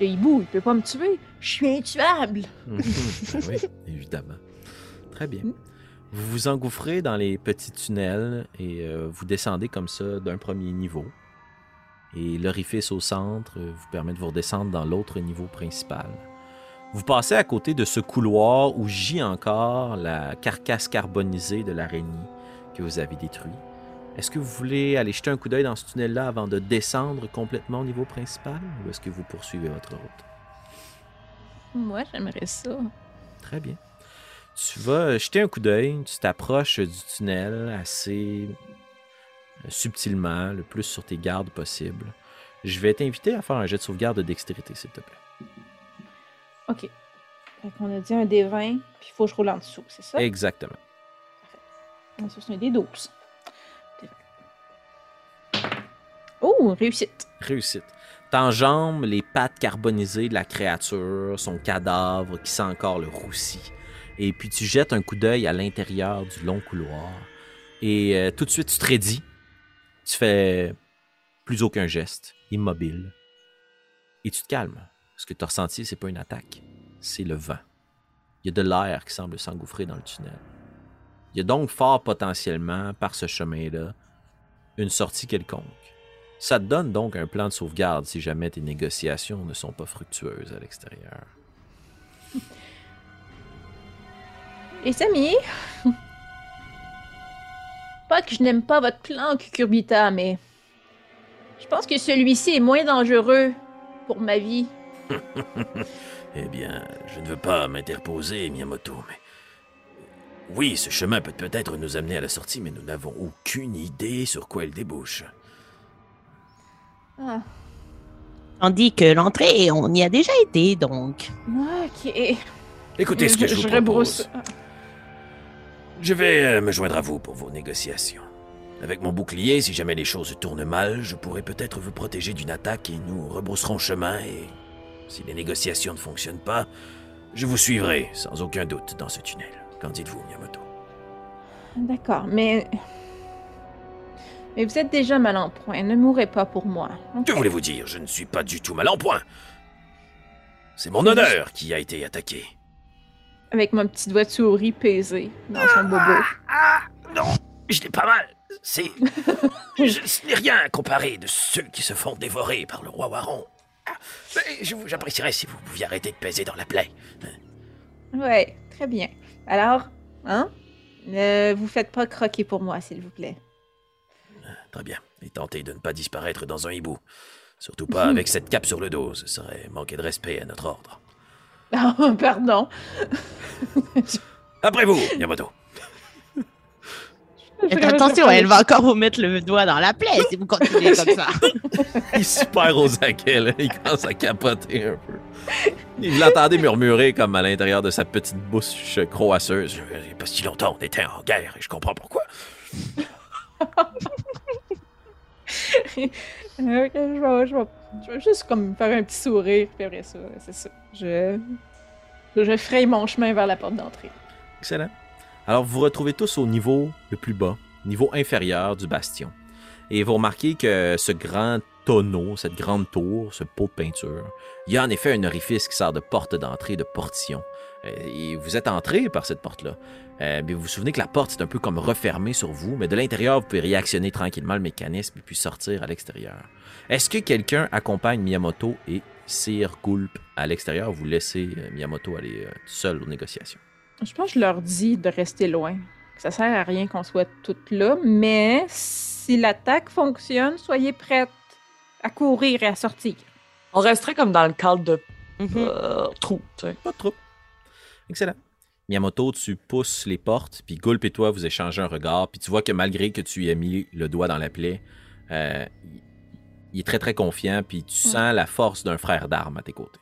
le hibou, il peut pas me tuer. Je suis intuable. Ben oui, évidemment. Très bien. Mm. Vous vous engouffrez dans les petits tunnels et euh, vous descendez comme ça d'un premier niveau. Et l'orifice au centre euh, vous permet de vous redescendre dans l'autre niveau principal. Vous passez à côté de ce couloir où gît encore la carcasse carbonisée de l'araignée que vous avez détruit. Est-ce que vous voulez aller jeter un coup d'œil dans ce tunnel-là avant de descendre complètement au niveau principal ou est-ce que vous poursuivez votre route? Moi, j'aimerais ça. Très bien. Tu vas jeter un coup d'œil, tu t'approches du tunnel assez subtilement, le plus sur tes gardes possible. Je vais t'inviter à faire un jet de sauvegarde de dextérité, s'il te plaît. OK. Fait qu'on a dit un des 20, puis il faut que je roule en dessous, c'est ça? Exactement. Ah, Ça, c'est un des 12. Oh, réussite. Réussite. T'enjambes les pattes carbonisées de la créature, son cadavre qui sent encore le roussi. Et puis tu jettes un coup d'œil à l'intérieur du long couloir. Et euh, tout de suite, tu te raidis. Tu fais plus aucun geste, immobile. Et tu te calmes. Ce que tu as ressenti, c'est pas une attaque, c'est le vent. Il y a de l'air qui semble s'engouffrer dans le tunnel. Il y a donc fort potentiellement, par ce chemin-là, une sortie quelconque. Ça te donne donc un plan de sauvegarde si jamais tes négociations ne sont pas fructueuses à l'extérieur. Les amis, pas que je n'aime pas votre plan, Cucurbita, mais je pense que celui-ci est moins dangereux pour ma vie. Eh bien, je ne veux pas m'interposer, Miyamoto, mais... Oui, ce chemin peut peut-être nous amener à la sortie, mais nous n'avons aucune idée sur quoi il débouche. Ah, Tandis que l'entrée, on y a déjà été, donc. ok. Écoutez ce que je, vous rebrousse. Je vais euh, me joindre à vous pour vos négociations. Avec mon bouclier, si jamais les choses tournent mal, je pourrais peut-être vous protéger d'une attaque et nous rebrousserons chemin et... Si les négociations ne fonctionnent pas, je vous suivrai, sans aucun doute, dans ce tunnel. Qu'en dites-vous, Miyamoto? D'accord, mais. Mais vous êtes déjà mal en point. Ne mourrez pas pour moi. Que voulez-vous dire? Je ne suis pas du tout mal en point. C'est mon honneur qui a été attaqué. Avec mon petit doigt de souris pesé dans son bobo. Ah, non, je l'ai pas mal. C'est. je- ce n'est rien comparé de ceux qui se font dévorer par le roi Waron. Ah, J'apprécierais si vous pouviez arrêter de peser dans la plaie. Ouais, très bien. Alors, hein? Ne vous faites pas croquer pour moi, s'il vous plaît. Très bien. Et tentez de ne pas disparaître dans un hibou. Surtout pas avec cette cape sur le dos. Ce serait manquer de respect à notre ordre. Oh, pardon. Après vous, Yamato. Faites attention, elle va encore vous mettre le doigt dans la plaie si vous continuez comme ça. Il se perd aux acquets, là. Il commence à capoter un peu. Il l'entendait murmurer comme à l'intérieur de sa petite bouche croasseuse. Je- Il n'y a pas si longtemps, on était en guerre et je comprends pourquoi. Ok, je vais, je, vais, je vais juste comme faire un petit sourire, puis après ça, c'est ça. Je, je fraye mon chemin vers la porte d'entrée. Excellent. Alors, vous vous retrouvez tous au niveau le plus bas, niveau inférieur du bastion. Et vous remarquez que ce grand tonneau, cette grande tour, ce pot de peinture, il y a en effet un orifice qui sert de porte d'entrée, de portillon. Euh, Et vous êtes entré par cette porte-là. Euh, mais vous vous souvenez que la porte, c'est un peu comme refermée sur vous, mais de l'intérieur, vous pouvez réactionner tranquillement le mécanisme et puis sortir à l'extérieur. Est-ce que quelqu'un accompagne Miyamoto et Sir Gulp à l'extérieur ou vous laissez euh, Miyamoto aller seul aux négociations? Je pense que je leur dis de rester loin. Ça sert à rien qu'on soit toutes là, mais si l'attaque fonctionne, soyez prêtes à courir et à sortir. On resterait comme dans le cadre de euh, trou, tu sais. Pas de. Excellent. Miyamoto, tu pousses les portes, puis Gulp et toi, vous échangez un regard, puis tu vois que malgré que tu y aies mis le doigt dans la plaie, euh, il- est très très confiant, puis tu sens la force d'un frère d'armes à tes côtés.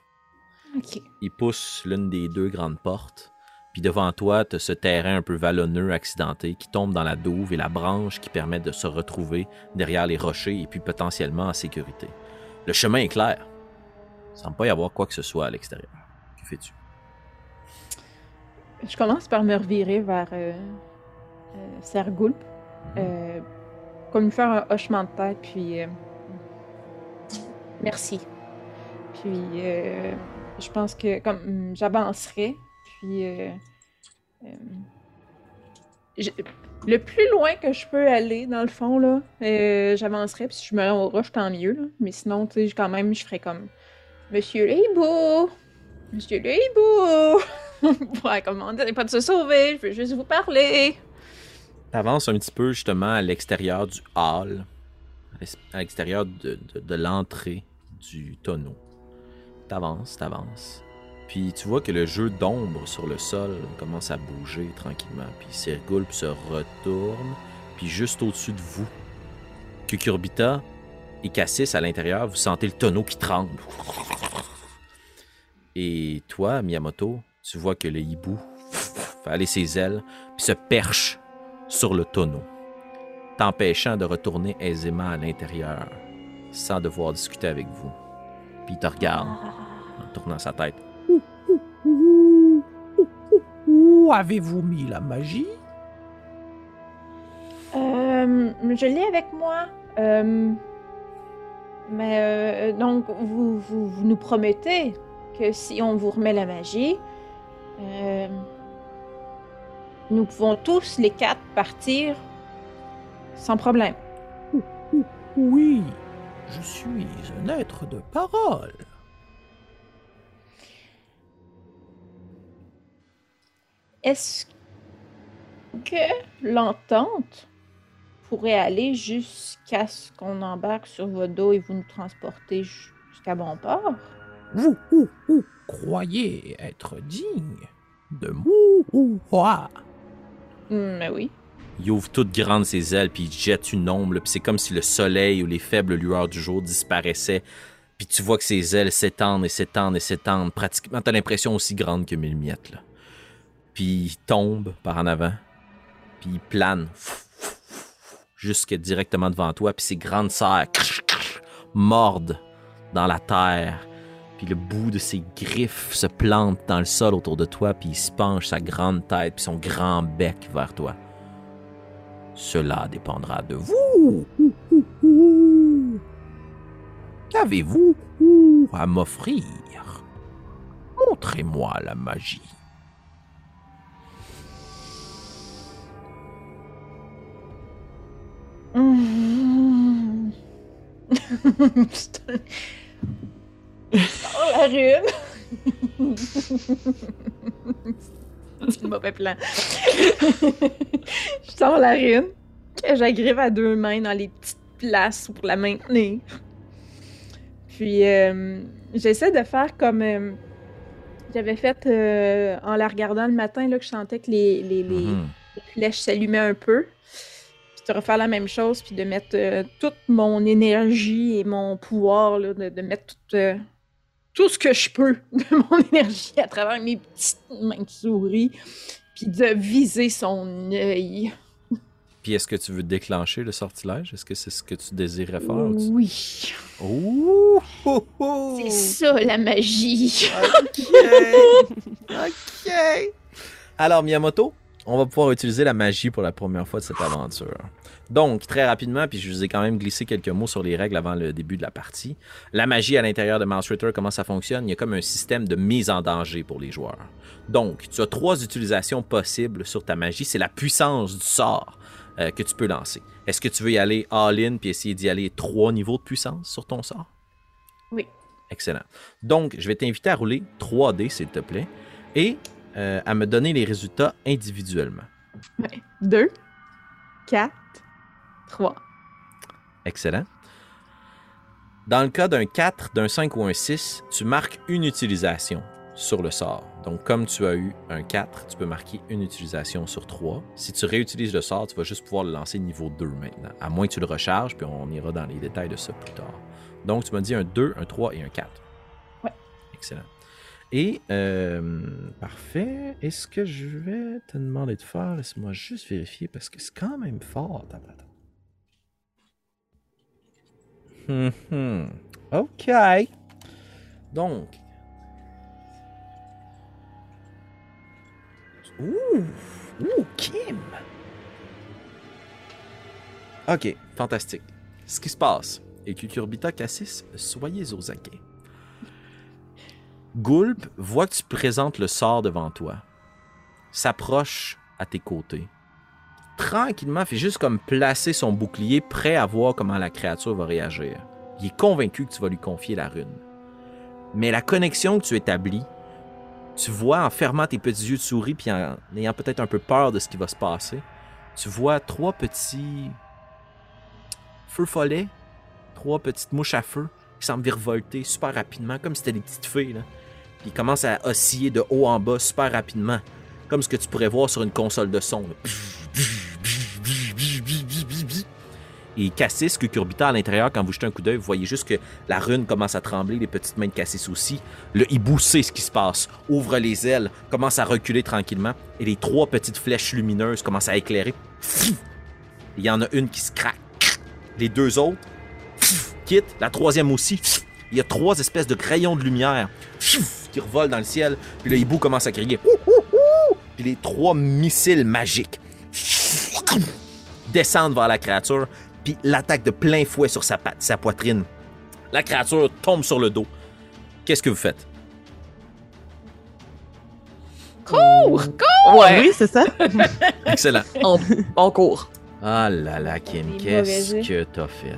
Ok. Il pousse l'une des deux grandes portes, puis devant toi, tu as ce terrain un peu vallonneux, accidenté, qui tombe dans la douve et la branche qui permet de se retrouver derrière les rochers et puis potentiellement en sécurité. Le chemin est clair. Il semble pas y avoir quoi que ce soit à l'extérieur. Que fais-tu? Je commence par me revirer vers euh, euh, Sergoulp, euh, comme lui faire un hochement de tête, puis euh, merci. Puis je pense que comme hum, j'avancerai, puis je- le plus loin que je peux aller dans le fond là, euh, j'avancerai. Puis si je me rends au rush, tant mieux. là. Mais sinon, tu sais, quand même, je ferai comme Monsieur le hibou, Monsieur le hibou. ouais, commander, pas de se sauver, je veux juste vous parler. T'avances un petit peu justement à l'extérieur du hall, à l'extérieur de, de- l'entrée du tonneau. T'avances, t'avances. Puis tu vois que le jeu d'ombre sur le sol commence à bouger tranquillement. Puis Sergulp se retourne, puis juste au-dessus de vous, Cucurbita et Cassis à l'intérieur, vous sentez le tonneau qui tremble. Et toi, Miyamoto, tu vois que le hibou fait aller ses ailes, puis se perche sur le tonneau, t'empêchant de retourner aisément à l'intérieur sans devoir discuter avec vous. Puis il te regarde en tournant sa tête. Où avez-vous mis la magie? Euh, je l'ai avec moi. Euh, mais euh, donc, vous, vous, vous nous promettez que si on vous remet la magie, euh, nous pouvons tous les quatre partir sans problème. Oui, je suis un être de parole. Est-ce que l'entente pourrait aller jusqu'à ce qu'on embarque sur votre dos et vous nous transportez ju- jusqu'à bon port? Vous, vous, vous croyez être digne de moi Hmm, mais oui. Il ouvre toutes grandes ses ailes, puis il jette une ombre, puis c'est comme si le soleil ou les faibles lueurs du jour disparaissaient. Puis tu vois que ses ailes s'étendent et s'étendent et s'étendent, pratiquement, t'as l'impression aussi grande que mille miettes. Là. Puis il tombe par en avant, puis il plane jusque directement devant toi, puis ses grandes serres mordent dans la terre puis le bout de ses griffes se plante dans le sol autour de toi, puis il se penche sa grande tête, puis son grand bec vers toi. Cela dépendra de vous. Qu'avez-vous à m'offrir? Montrez-moi la magie. Mmh. Oh, la rune! C'est le mauvais plan. je sors la rune, que j'agrive à deux mains dans les petites places pour la maintenir. Puis, euh, j'essaie de faire comme euh, j'avais fait euh, en la regardant le matin, là, que je sentais que les, les, les- Mhm. les flèches s'allumaient un peu. Puis de refaire la même chose, puis de mettre euh, toute mon énergie et mon pouvoir, là, de, de mettre tout, euh, tout ce que je peux de mon énergie à travers mes petites mains de souris, puis de viser son œil. Puis est-ce que tu veux déclencher le sortilège? Est-ce que c'est ce que tu désirais faire? tu- Oui, Ouh! oh, oh! c'est ça la magie. OK. OK. Alors, Miyamoto, on va pouvoir utiliser la magie pour la première fois de cette aventure. Donc, très rapidement, puis je vous ai quand même glissé quelques mots sur les règles avant le début de la partie. La magie à l'intérieur de Mouse Ritter, comment ça fonctionne? Il y a comme un système de mise en danger pour les joueurs. Donc, tu as trois utilisations possibles sur ta magie. C'est la puissance du sort euh, que tu peux lancer. Est-ce que tu veux y aller all-in puis essayer d'y aller trois niveaux de puissance sur ton sort? Oui. Excellent. Donc, je vais t'inviter à rouler 3D, s'il te plaît, et euh, à me donner les résultats individuellement. Ouais. Deux, quatre, trois. Excellent. Dans le cas d'un 4, d'un 5 ou un 6, tu marques une utilisation sur le sort. Donc, comme tu as eu un 4, tu peux marquer une utilisation sur 3. Si tu réutilises le sort, tu vas juste pouvoir le lancer niveau 2 maintenant. À moins que tu le recharges, puis on ira dans les détails de ça plus tard. Donc, tu m'as dit un 2, un 3 et un 4. Ouais. Excellent. Et, euh, parfait. Est-ce que je vais te demander de faire? Laisse-moi juste vérifier parce que c'est quand même fort. Hum, hum. OK. Donc. Ouh! Ouh, Kim! OK, fantastique. Ce qui se passe, et Cucurbita Cassis, soyez aux aguets. Gulp voit que tu présentes le sort devant toi, s'approche à tes côtés. Tranquillement, fait juste comme placer son bouclier, prêt à voir comment la créature va réagir. Il est convaincu que tu vas lui confier la rune. Mais la connexion que tu établis, tu vois en fermant tes petits yeux de souris puis en ayant peut-être un peu peur de ce qui va se passer, tu vois trois petits feux follets, trois petites mouches à feu qui semblent virevolter super rapidement, comme si c'était des petites fées. Là. Puis ils commencent à osciller de haut en bas super rapidement, comme ce que tu pourrais voir sur une console de son. Et Cassis, Cucurbita à l'intérieur, quand vous jetez un coup d'œil, vous voyez juste que la rune commence à trembler, les petites mains de Cassis aussi. Le hibou sait ce qui se passe, ouvre les ailes, commence à reculer tranquillement, et les trois petites flèches lumineuses commencent à éclairer. Il y en a une qui se craque. Les deux autres quittent, la troisième aussi. Il y a trois espèces de rayons de lumière qui revolent dans le ciel, puis le hibou commence à crier. Puis les trois missiles magiques descendent vers la créature, puis l'attaque de plein fouet sur sa, patte, sa poitrine. La créature tombe sur le dos. Qu'est-ce que vous faites? Cours! Cours! Ouais, Oui, c'est ça. Excellent. on, on court. Ah là là, Kim, qu'est-ce que t'as fait?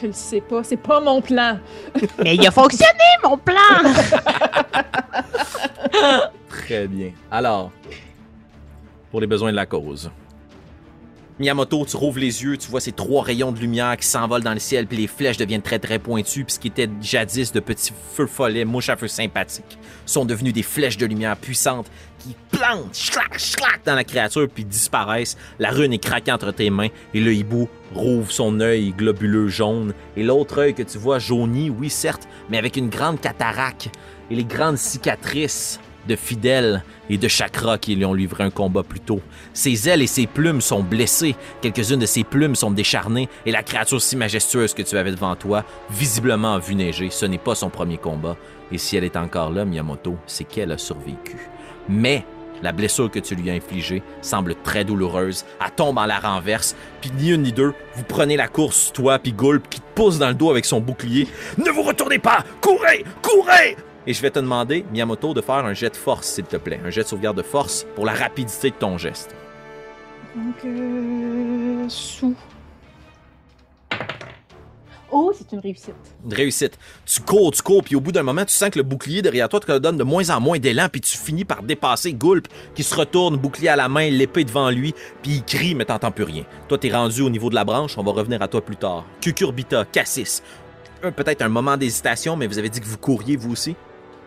Je le sais pas, c'est pas mon plan. Mais il a fonctionné, mon plan! Très bien. Alors, pour les besoins de la cause. Miyamoto, tu rouvres les yeux, tu vois ces trois rayons de lumière qui s'envolent dans le ciel, puis les flèches deviennent très très pointues, puis ce qui était jadis de petits feux follets, mouches à feu sympathiques, sont devenus des flèches de lumière puissantes qui plantent, schlac, schlac, dans la créature, puis disparaissent. La rune est craquée entre tes mains, et le hibou rouvre son œil globuleux jaune, et l'autre œil que tu vois jauni, oui certes, mais avec une grande cataracte, et les grandes cicatrices de fidèles et de chakras qui lui ont livré un combat plus tôt. Ses ailes et ses plumes sont blessées, quelques-unes de ses plumes sont décharnées, et la créature si majestueuse que tu avais devant toi, visiblement a vu neiger. Ce n'est pas son premier combat, et si elle est encore là, Miyamoto, c'est qu'elle a survécu. Mais la blessure que tu lui as infligée semble très douloureuse. Elle tombe en la renverse, puis ni une ni deux, vous prenez la course, toi puis Gulp, qui te pousse dans le dos avec son bouclier. Ne vous retournez pas! Courez! Courez! Et je vais te demander, Miyamoto, de faire un jet de force, s'il te plaît. Un jet de sauvegarde de force pour la rapidité de ton geste. Donc, euh, sous. Oh, c'est une réussite. Une réussite. Tu cours, tu cours, puis au bout d'un moment, tu sens que le bouclier derrière toi te donne de moins en moins d'élan, puis tu finis par dépasser Gulp, qui se retourne, bouclier à la main, l'épée devant lui, puis il crie, mais t'entends plus rien. Toi, t'es rendu au niveau de la branche, on va revenir à toi plus tard. Cucurbita, Cassis. Un- Peut-être un moment d'hésitation, mais vous avez dit que vous couriez, vous aussi?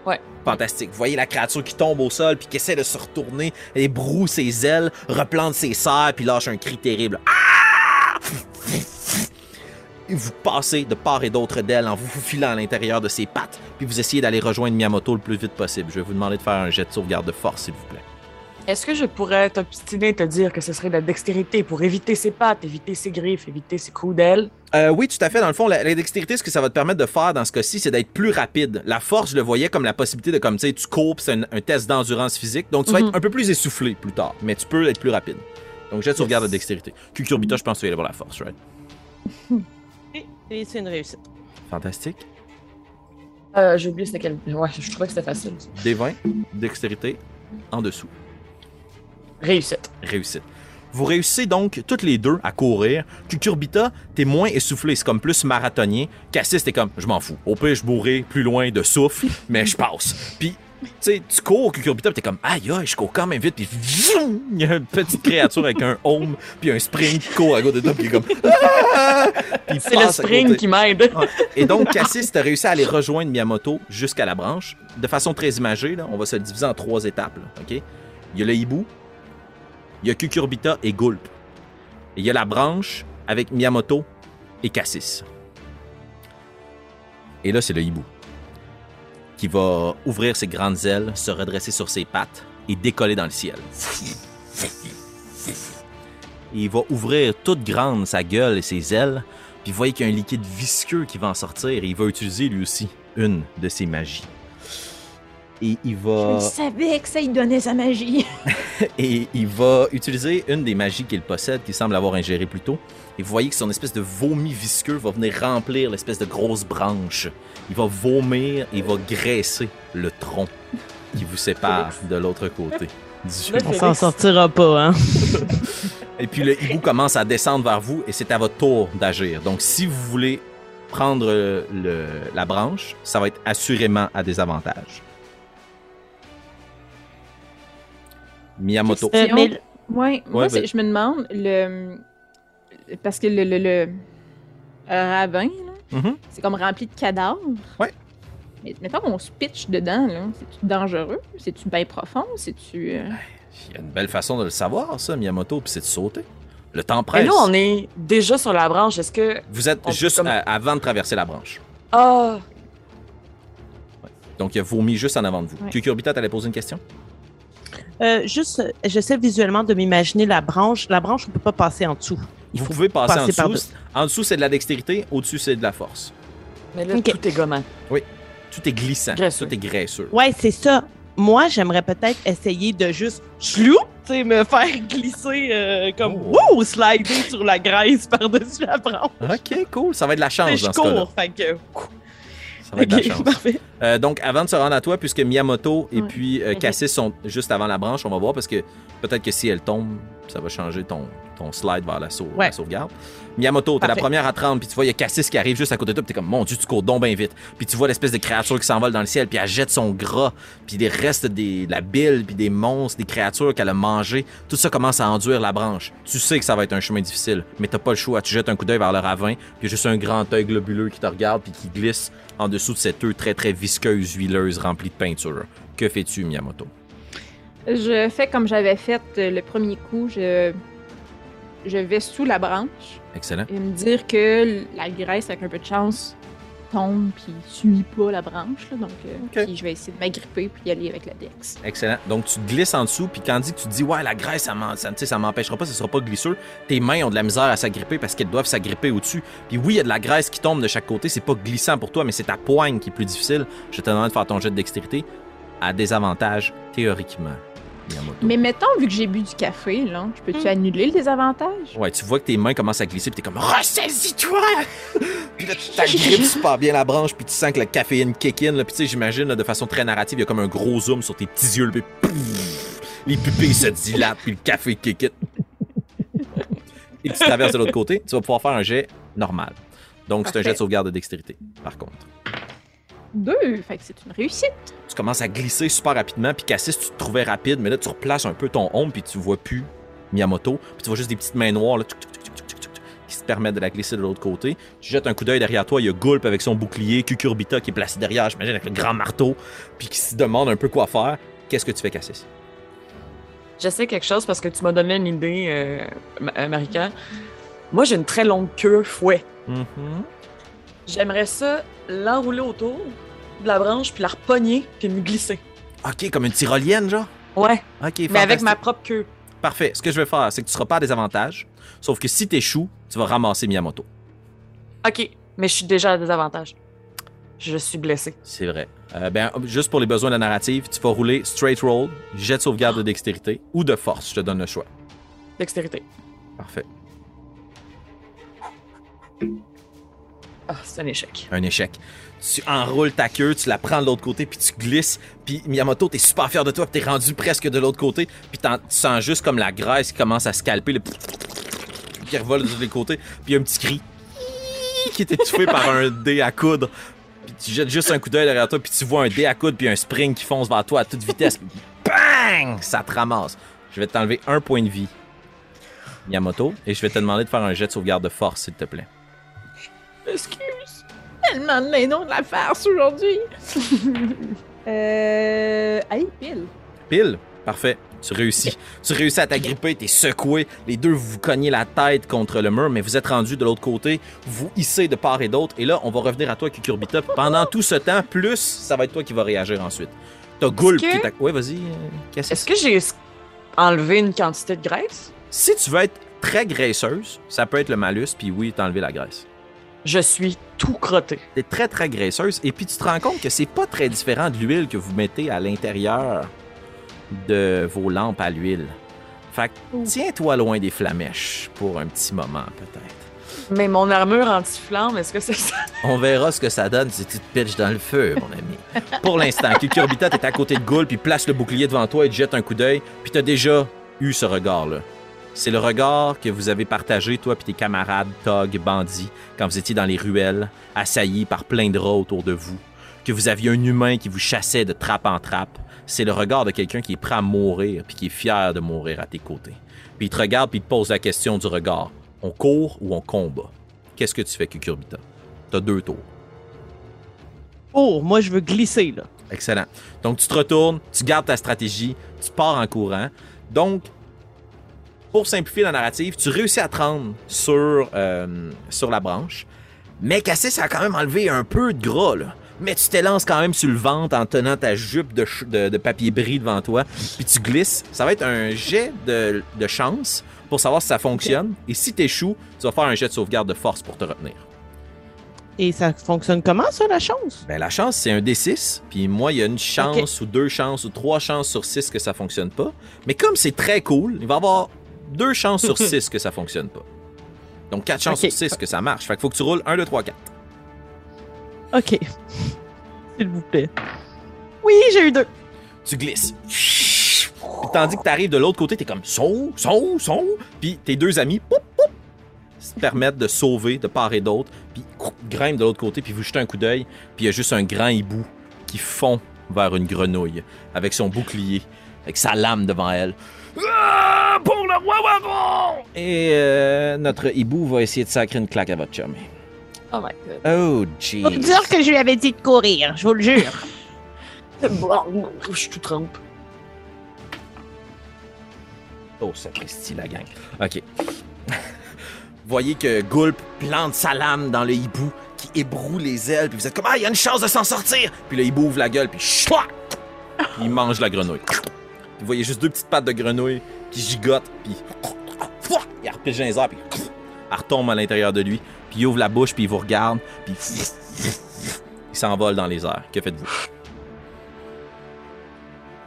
Ouais. Fantastique. Vous voyez la créature qui tombe au sol, puis qui essaie de se retourner, et broue ses ailes, replante ses serres, puis lâche un cri terrible. Ah! Et vous passez de part et d'autre d'elle en vous faufilant à l'intérieur de ses pattes, puis vous essayez d'aller rejoindre Miyamoto le plus vite possible. Je vais vous demander de faire un jet de sauvegarde de force, s'il vous plaît. Est-ce que je pourrais t'obstiner et te dire que ce serait de la dextérité pour éviter ses pattes, éviter ses griffes, éviter ses coups d'aile? Euh, oui, tout à fait. Dans le fond, la, la dextérité, ce que ça va te permettre de faire dans ce cas-ci, c'est d'être plus rapide. La force, je le voyais comme la possibilité de, comme tu sais, tu cours, puis c'est un, un test d'endurance physique. Donc, tu vas Mhm. être un peu plus essoufflé plus tard, mais tu peux être plus rapide. Donc, jet de sauvegarde de dextérité. Cucurbita, je pense que tu vas aller voir la force, right? Et, c'est une réussite. Fantastique. Euh, j'ai oublié c'était quel. Ouais, je trouvais que c'était facile. D20, dextérité, en dessous. Réussite. Réussite. Vous réussissez donc toutes les deux à courir. Cucurbita, t'es moins essoufflé, c'est comme plus marathonien. Cassis, t'es comme, je m'en fous. Au pire, je mourrai plus loin de souffle, mais je passe. Puis, tu sais, tu cours, Cucurbita, t'es comme, aïe, aïe, je cours quand même vite, puis il y a une petite créature avec un home, puis un spring qui court à côté de toi, puis il est comme, Ah! C'est le spring qui m'aide. Et donc, Cassis, t'as réussi à aller rejoindre Miyamoto jusqu'à la branche. De façon très imagée, là, on va se diviser en trois étapes. là, OK? Il y a le hibou, il y a Cucurbita et Gulp. Et il y a la branche avec Miyamoto et Cassis. Et là, c'est le hibou qui va ouvrir ses grandes ailes, se redresser sur ses pattes et décoller dans le ciel. Et il va ouvrir toute grande sa gueule et ses ailes, puis vous voyez qu'il y a un liquide visqueux qui va en sortir et il va utiliser lui aussi une de ses magies. Et il va Je savais que ça lui donnait sa magie. et il va utiliser une des magies qu'il possède, qu'il semble avoir ingéré plus tôt. Et vous voyez que son espèce de vomi visqueux va venir remplir l'espèce de grosse branche. Il va vomir et va graisser le tronc qui vous sépare de l'autre côté. du On s'en sortira pas, hein? Et puis le hibou commence à descendre vers vous et c'est à votre tour d'agir. Donc si vous voulez prendre le- la branche, ça va être assurément à désavantage. Miyamoto. Euh, mais Ouais, moi, Ouais, ben- je me demande, le... parce que le, le, le- le ravin, là, Mhm. c'est comme rempli de cadavres. Ouais. Mais mettons qu'on se pitch dedans, là. C'est-tu dangereux? C'est-tu bien profond? C'est-tu. euh, Il y a une belle façon de le savoir, ça, Miyamoto, puis c'est de sauter. Le temps Mais presse. nous, on est déjà sur la branche. Est-ce que. Vous êtes juste comme- à- avant de traverser la branche. Ah! Donc, il a vomi juste en avant de vous. Ouais. Cucurbita, t'allais poser une question? Euh, juste, j'essaie visuellement de m'imaginer la branche. La branche, on peut pas passer en dessous. Il vous faut pouvez passer, passer en par dessous. En dessous, c'est de la dextérité. Au-dessus, c'est de la force. Mais là, tout est gommant. Tout est glissant. Graisseux. Tout est graisseux. Ouais, c'est ça. Moi, j'aimerais peut-être essayer de juste chlou, me faire glisser euh, comme Oh. wouh, slider sur la graisse par-dessus la branche. OK, cool. Ça va être de la chance je dans ce cas-là. cours, fait que. Ça va être de la Ok, chance. parfait. Euh, donc, avant de se rendre à toi, puisque Miyamoto et Ouais. puis euh. Cassis sont juste avant la branche, on va voir parce que peut-être que si elle tombe, ça va changer ton, ton slide vers la, sau- Ouais. la sauvegarde. Miyamoto, t'es la première à 30, puis tu vois, il y a Cassis qui arrive juste à côté de toi, puis t'es comme, mon Dieu, tu cours donc bien vite. Puis tu vois l'espèce de créature qui s'envole dans le ciel, puis elle jette son gras, puis les restes des, de la bile, puis des monstres, des créatures qu'elle a mangées. Tout ça commence à enduire la branche. Tu sais que ça va être un chemin difficile, mais t'as pas le choix. Tu jettes un coup d'œil vers le ravin, puis juste un grand œil globuleux qui te regarde, puis qui glisse en dessous de cette œuf très très visqueuse, huileuse, remplie de peinture. Que fais-tu, Miyamoto? Je fais comme j'avais fait euh, le premier coup. Je, je vais sous la branche Excellent. et me dire que la graisse, avec un peu de chance, tombe puis suit pas la branche. là. donc, euh, puis je vais essayer de m'agripper puis y aller avec la dex. Excellent. Donc, tu te glisses en dessous, puis quand tu te dis, ouais, la graisse, ça m'en- ça, ça m'empêchera pas, ça sera pas glisseux, tes mains ont de la misère à s'agripper parce qu'elles doivent s'agripper au-dessus. Puis oui, il y a de la graisse qui tombe de chaque côté, c'est pas glissant pour toi, mais c'est ta poigne qui est plus difficile. Je te demande de faire ton jet de dextérité à désavantage, théoriquement, Miyamoto. Mais mettons, vu que j'ai bu du café, là, je peux-tu Hmm. annuler le désavantage? Ouais, tu vois que tes mains commencent à glisser, puis t'es comme ressaisis-toi! puis là, tu t'agrippes super bien la branche, puis tu sens que le caféine kick in, là, puis tu sais, j'imagine, de façon très narrative, il y a comme un gros zoom sur tes petits yeux, puis les pupilles se dilatent, puis le café kick in. Et tu traverses de l'autre côté, tu vas pouvoir faire un jet normal. Donc, c'est un jet de sauvegarde de dextérité, par contre. Deux, fait que c'est une réussite. Tu commences à glisser super rapidement, puis Cassis, tu te trouvais rapide, mais là, tu replaces un peu ton ombre, puis tu vois plus Miyamoto, puis tu vois juste des petites mains noires, là, qui se permettent de la glisser de l'autre côté. Tu jettes un coup d'œil derrière toi, il y a Gulp avec son bouclier, Cucurbita qui est placé derrière, j'imagine, avec le grand marteau, puis qui se demande un peu quoi faire. Qu'est-ce que tu fais, Cassis? J'essaie quelque chose parce que tu m'as donné une idée, euh, euh, Marika. Moi, j'ai une très longue queue fouet. Mhm. J'aimerais ça l'enrouler autour de la branche, puis la repogner, puis me glisser. Ok, comme une tyrolienne, genre? Ouais, Ok, mais avec ma propre queue. Parfait. Ce que je vais faire, c'est que tu seras pas à désavantage, sauf que si t'échoues, tu vas ramasser Miyamoto. OK, mais je suis déjà à désavantage. Je suis blessée. C'est vrai. Euh, ben, juste pour les besoins de la narrative, tu vas rouler straight roll, jet de sauvegarde de dextérité ou de force. Je te donne le choix. Dextérité. Parfait. Ah, c'est un échec. Un échec. Tu enroules ta queue, tu la prends de l'autre côté, puis tu glisses. Puis Miyamoto, t'es super fier de toi, puis t'es rendu presque de l'autre côté. Puis tu sens juste comme la graisse qui commence à scalper, le qui revole de tous les côtés. Puis un petit cri qui est étouffé par un dé à coudre. Puis tu jettes juste un coup d'œil derrière toi, puis tu vois un dé à coudre, puis un spring qui fonce vers toi à toute vitesse. Bang! Ça te ramasse. Je vais t'enlever un point de vie, Miyamoto, et je vais te demander de faire un jet de sauvegarde de force, s'il te plaît. Excuse. Tellement de noms de la farce aujourd'hui. euh. Allez, pile. Pile? Parfait. Tu réussis. Tu réussis à t'agripper, t'es secoué. Les deux, vous vous cognez la tête contre le mur, mais vous êtes rendus de l'autre côté. Vous hissez de part et d'autre. Et là, on va revenir à toi, Cucurbita. Pendant tout ce temps, plus, ça va être toi qui va réagir ensuite. T'as Gulp que- qui t'a... Ouais, vas-y, euh. Est-ce que j'ai enlevé une quantité de graisse? Si tu veux être très graisseuse, ça peut être le malus, puis oui, t'enlever la graisse. Je suis tout crotté. T'es très, très graisseuse. Et puis, tu te rends compte que c'est pas très différent de l'huile que vous mettez à l'intérieur de vos lampes à l'huile. Fait que tiens-toi loin des flamèches pour un petit moment, peut-être. Mais mon armure anti-flamme, est-ce que c'est ça? On verra ce que ça donne si tu te pitches dans le feu, mon ami. Pour l'instant, Cucurbita, t'es à côté de Gould, puis place le bouclier devant toi et te jette un coup d'œil, puis t'as déjà eu ce regard-là. C'est le regard que vous avez partagé, toi puis tes camarades, Tog, bandits, quand vous étiez dans les ruelles, assaillis par plein de rats autour de vous, que vous aviez un humain qui vous chassait de trappe en trappe. C'est le regard de quelqu'un qui est prêt à mourir, puis qui est fier de mourir à tes côtés. Puis il te regarde, puis il te pose la question du regard. On court ou on combat? Qu'est-ce que tu fais, Cucurbita? T'as deux tours. Oh, moi, je veux glisser, là. Excellent. Donc, tu te retournes, tu gardes ta stratégie, tu pars en courant. Donc, pour simplifier la narrative, tu réussis à te rendre sur, euh, sur la branche. Mais Cassis a quand même enlevé un peu de gras, là. Mais tu t'élances quand même sur le ventre en tenant ta jupe de, de- de papier bris devant toi. Puis tu glisses. Ça va être un jet de, de chance pour savoir si ça fonctionne. Et si t'échoues, tu vas faire un jet de sauvegarde de force pour te retenir. Et ça fonctionne comment, ça, la chance? Ben, la chance, c'est un D6. Puis moi, il y a une chance ou deux chances ou trois chances sur six que ça fonctionne pas. Mais comme c'est très cool, il va y avoir deux chances sur six que ça fonctionne pas. Donc quatre chances sur six que ça marche. Fait qu'il faut que tu roules 1, 2, 3, 4. OK. S'il vous plaît. Oui, j'ai eu deux. Tu glisses. Puis tandis que tu arrives de l'autre côté, t'es comme son, son, son. Puis tes deux amis, poup, poup, se permettent de sauver de part et d'autre. Puis grimpent de l'autre côté, puis vous jetez un coup d'œil. Puis il y a juste un grand hibou qui fond vers une grenouille avec son bouclier, avec sa lame devant elle. Ah, pour le roi Waron! Et euh, notre hibou va essayer de sacrer une claque à votre chum. Oh my god. Oh, Faut jeez. dire que je lui avais dit de courir, je vous le jure. Je suis tout trempe. Oh, sapristi, la gang. OK. Voyez que Gulp plante sa lame dans le hibou qui ébroue les ailes, puis vous êtes comme Ah, il y a une chance de s'en sortir! Puis le hibou ouvre la gueule, puis chouac! Il mange la grenouille. Puis vous voyez juste deux petites pattes de grenouille qui gigotent, puis il repige dans les airs, puis elle retombe à l'intérieur de lui, puis il ouvre la bouche, puis il vous regarde, puis il s'envole dans les airs. Que faites-vous?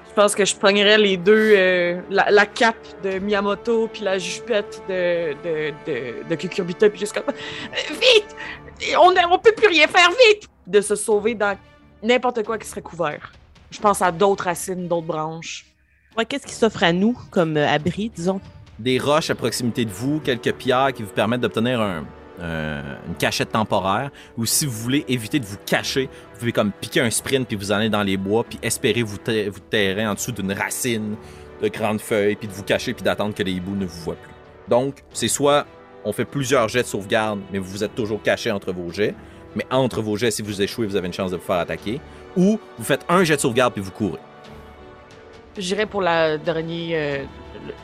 Je pense que je pognerais les deux, euh, la, la cape de Miyamoto puis la jupette de, de, de, Cucurbita, puis juste comme Vite! On, on peut plus rien faire, vite! De se sauver dans n'importe quoi qui serait couvert. Je pense à d'autres racines, d'autres branches. Qu'est-ce qui s'offre à nous comme euh, abri, disons? des roches à proximité de vous, quelques pierres qui vous permettent d'obtenir un, euh, une cachette temporaire. Ou si vous voulez éviter de vous cacher, vous pouvez comme piquer un sprint puis vous allez dans les bois puis espérer vous, ta- vous en dessous d'une racine de grandes feuilles puis de vous cacher puis d'attendre que les hiboux ne vous voient plus. Donc, c'est soit on fait plusieurs jets de sauvegarde, mais vous vous êtes toujours caché entre vos jets. Mais entre vos jets, si vous échouez, vous avez une chance de vous faire attaquer. Ou vous faites un jet de sauvegarde puis vous courez. J'irais pour la dernière. euh,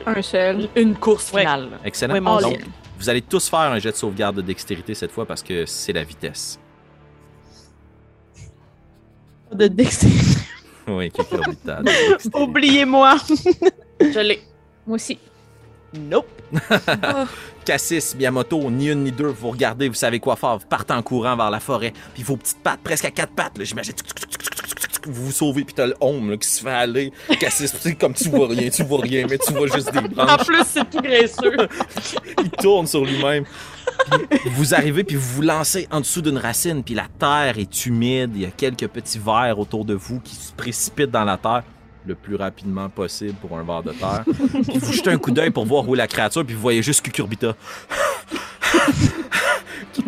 Un seul. une course Ouais. finale. Excellent. Donc, vous allez tous faire un jet de sauvegarde de dextérité cette fois parce que c'est la vitesse. De dextérité. Oui, de. Oubliez-moi. Je l'ai. Moi aussi. Nope. Cassis, Miyamoto, ni une ni deux, vous regardez, vous savez quoi faire, vous partez en courant vers la forêt, puis vos petites pattes, presque à quatre pattes, j'imagine, vous vous sauvez, puis t'as le home là, qui se fait aller. Tu sais, comme tu vois rien, tu vois rien, mais tu vois juste des En branches. plus, c'est tout graisseux. il tourne sur lui-même. Vous arrivez, puis vous vous lancez en dessous d'une racine, puis la terre est humide, il y a quelques petits vers autour de vous qui se précipitent dans la terre le plus rapidement possible pour un ver de terre. Puis vous jetez un coup d'œil pour voir où est la créature, puis vous voyez juste Cucurbita.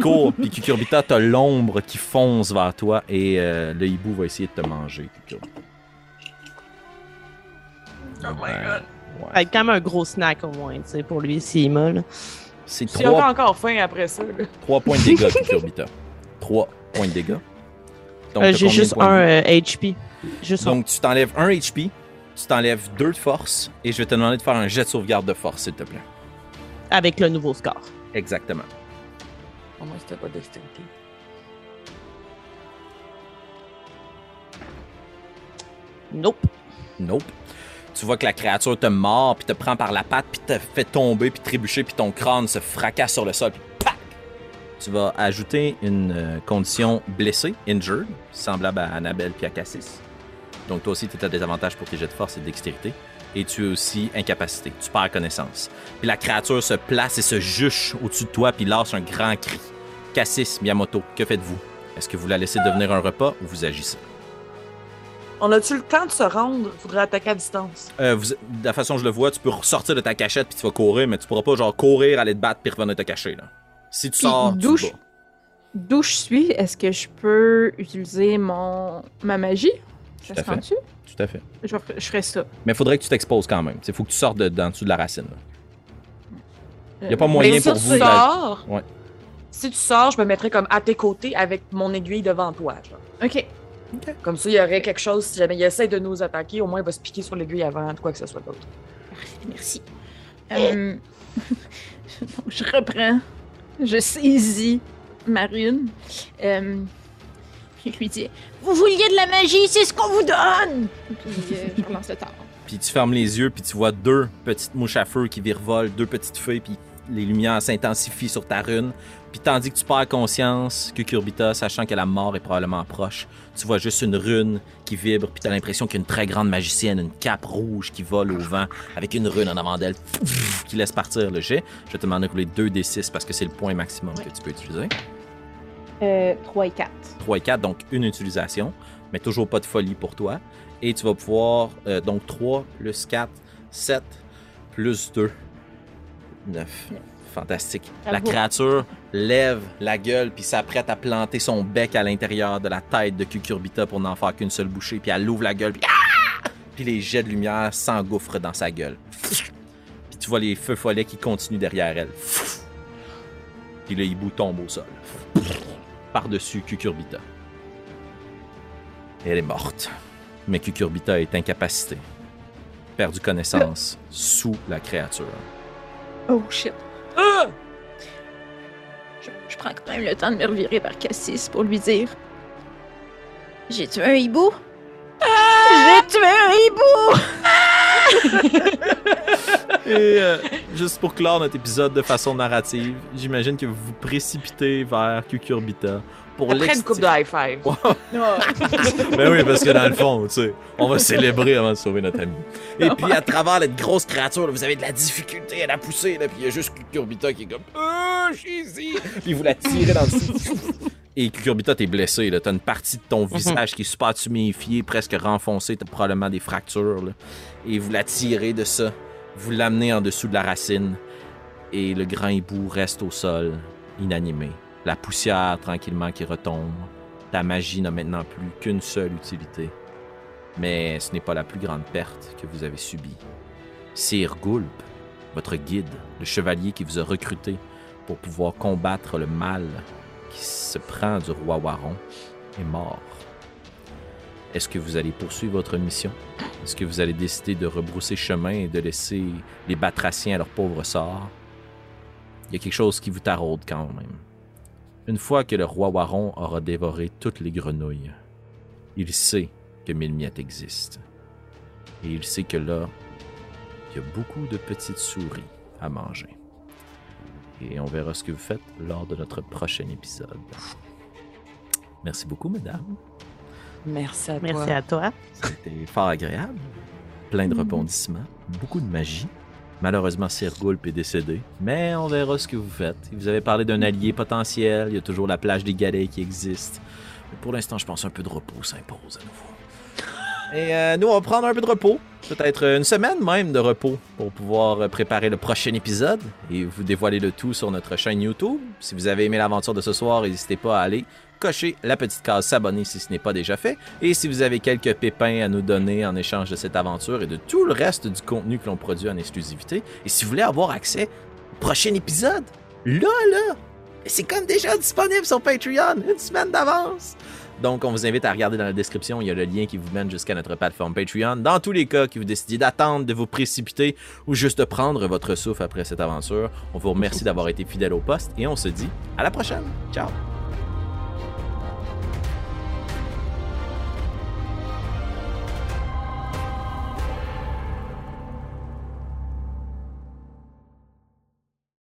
Qui court, puis Cucurbita, t'as l'ombre qui fonce vers toi, et euh, le hibou va essayer de te manger, Cucurbita. Oh my Ouais, god. ouais. Avec quand même un gros snack au moins, tu sais, pour lui, s'il m'a, là. C'est Tu auras trois encore faim après ça. là. 3 points de dégâts, Cucurbita. 3 points de dégâts. Donc, Euh, J'ai juste un euh, HP. Juste un. Donc, tu t'enlèves 1 HP, tu t'enlèves 2 de force, et je vais te demander de faire un jet de sauvegarde de force, s'il te plaît. Avec le nouveau score. Exactement. Moins, c'était pas dextérité. Nope. Nope. Tu vois que la créature te mord, puis te prend par la patte, puis te fait tomber, puis trébucher, puis ton crâne se fracasse sur le sol, puis pac! Tu vas ajouter une euh, condition blessée, injured, semblable à Annabelle puis à Cassis. Donc toi aussi, tu as des avantages pour tes jets de force et de dextérité. Et tu es aussi incapacité. Tu perds connaissance. Puis la créature se place et se juche au-dessus de toi, puis lance un grand cri. Cassis, Miyamoto, que faites-vous? Est-ce que vous la laissez devenir un repas ou vous agissez? On a-tu le temps de se rendre? Faudrait attaquer à distance. Euh, vous- de la façon dont je le vois, tu peux ressortir de ta cachette puis tu vas courir, mais tu pourras pas genre courir, aller te battre puis revenir te cacher là. Si tu sors, d'où tu je-. D'où je suis, est-ce que je peux utiliser mon ma magie? Ça se rend-tu? Tout à fait. Je, ferai- je ferais ça. Mais faudrait que tu t'exposes quand même. Il faut que tu sortes de, d'en dessous de la racine. Il y a pas Euh, moyen Mais si pour tu vous. de la- sors, Ouais. si tu sors, je me mettrais comme à tes côtés avec mon aiguille devant toi. genre. Ok. Comme ça, il y aurait quelque chose, si jamais il essaie de nous attaquer, au moins il va se piquer sur l'aiguille avant de quoi que ce soit d'autre. Merci. Euh, donc, je reprends. Je saisis Marine. Euh, je lui dis Vous vouliez de la magie, c'est ce qu'on vous donne Puis euh, je relance le tard. Puis tu fermes les yeux puis tu vois deux petites mouches à feu qui virevolent, deux petites feuilles puis les lumières s'intensifient sur ta rune. Puis tandis que tu perds conscience, Cucurbita, sachant que la mort est probablement proche, tu vois juste une rune qui vibre, puis t'as l'impression qu'il y a une très grande magicienne, une cape rouge qui vole au vent, avec une rune en avant d'elle, qui laisse partir le jet. Je vais te demander de rouler 2 des 6 parce que c'est le point maximum que tu peux utiliser. Euh, 3 et 4. 3 et 4, donc une utilisation, mais toujours pas de folie pour toi. Et tu vas pouvoir, euh, donc 3 plus 4, 7 plus 2, 9. Fantastique. La créature lève la gueule puis s'apprête à planter son bec à l'intérieur de la tête de Cucurbita pour n'en faire qu'une seule bouchée. Puis elle ouvre la gueule puis, Ah! puis les jets de lumière s'engouffrent dans sa gueule. Puis tu vois les feux follets qui continuent derrière elle. Puis le hibou tombe au sol. Par-dessus Cucurbita. Elle est morte. Mais Cucurbita est incapacitée. Perdu connaissance sous la créature. Oh shit. Ah! Je, je prends quand même le temps de me revirer vers Cassis pour lui dire J'ai tué un hibou J'ai tué un hibou Et euh, juste pour clore notre épisode de façon narrative, j'imagine que vous vous précipitez vers Cucurbita pour Après une coupe de high five. Ben oui, parce que dans le fond, tu sais, on va célébrer avant de sauver notre ami. Et puis, à travers cette grosse créature, là, vous avez de la difficulté à la pousser, là, puis il y a juste Cucurbita qui est comme je suis ici! Puis vous la tirez dans le site. Et Cucurbita, t'es blessé, là. T'as une partie de ton visage qui est super tuméfiée, presque renfoncée, t'as probablement des fractures, là. Et vous la tirez de ça. Vous l'amenez en dessous de la racine. Et le grand hibou reste au sol, inanimé. La poussière tranquillement qui retombe. Ta magie n'a maintenant plus qu'une seule utilité. Mais ce n'est pas la plus grande perte que vous avez subie. Sir Gulp, votre guide, le chevalier qui vous a recruté pour pouvoir combattre le mal qui se prend du roi Waron, est mort. Est-ce que vous allez poursuivre votre mission? Est-ce que vous allez décider de rebrousser chemin et de laisser les batraciens à leur pauvre sort? Il y a quelque chose qui vous taraude quand même. Une fois que le roi Waron aura dévoré toutes les grenouilles, il sait que Milmiette existe. Et il sait que là, il y a beaucoup de petites souris à manger. Et on verra ce que vous faites lors de notre prochain épisode. Merci beaucoup, mesdames. Merci à toi. Merci à toi. C'était fort agréable. Plein de rebondissements, beaucoup de magie. Malheureusement, Sir Gulp est décédé, mais on verra ce que vous faites. Vous avez parlé d'un allié potentiel, il y a toujours la plage des galets qui existe. Mais pour l'instant, je pense un peu de repos s'impose à nouveau. Et euh, nous, on va prendre un peu de repos, peut-être une semaine même de repos, pour pouvoir préparer le prochain épisode et vous dévoiler le tout sur notre chaîne YouTube. Si vous avez aimé l'aventure de ce soir, n'hésitez pas à aller cocher la petite case s'abonner si ce n'est pas déjà fait. Et si vous avez quelques pépins à nous donner en échange de cette aventure et de tout le reste du contenu que l'on produit en exclusivité, et si vous voulez avoir accès au prochain épisode, là, là, c'est comme déjà disponible sur Patreon, une semaine d'avance. Donc, on vous invite à regarder dans la description. Il y a le lien qui vous mène jusqu'à notre plateforme Patreon. Dans tous les cas que vous décidez d'attendre, de vous précipiter ou juste prendre votre souffle après cette aventure, on vous remercie d'avoir été fidèle au poste et on se dit à la prochaine. Ciao!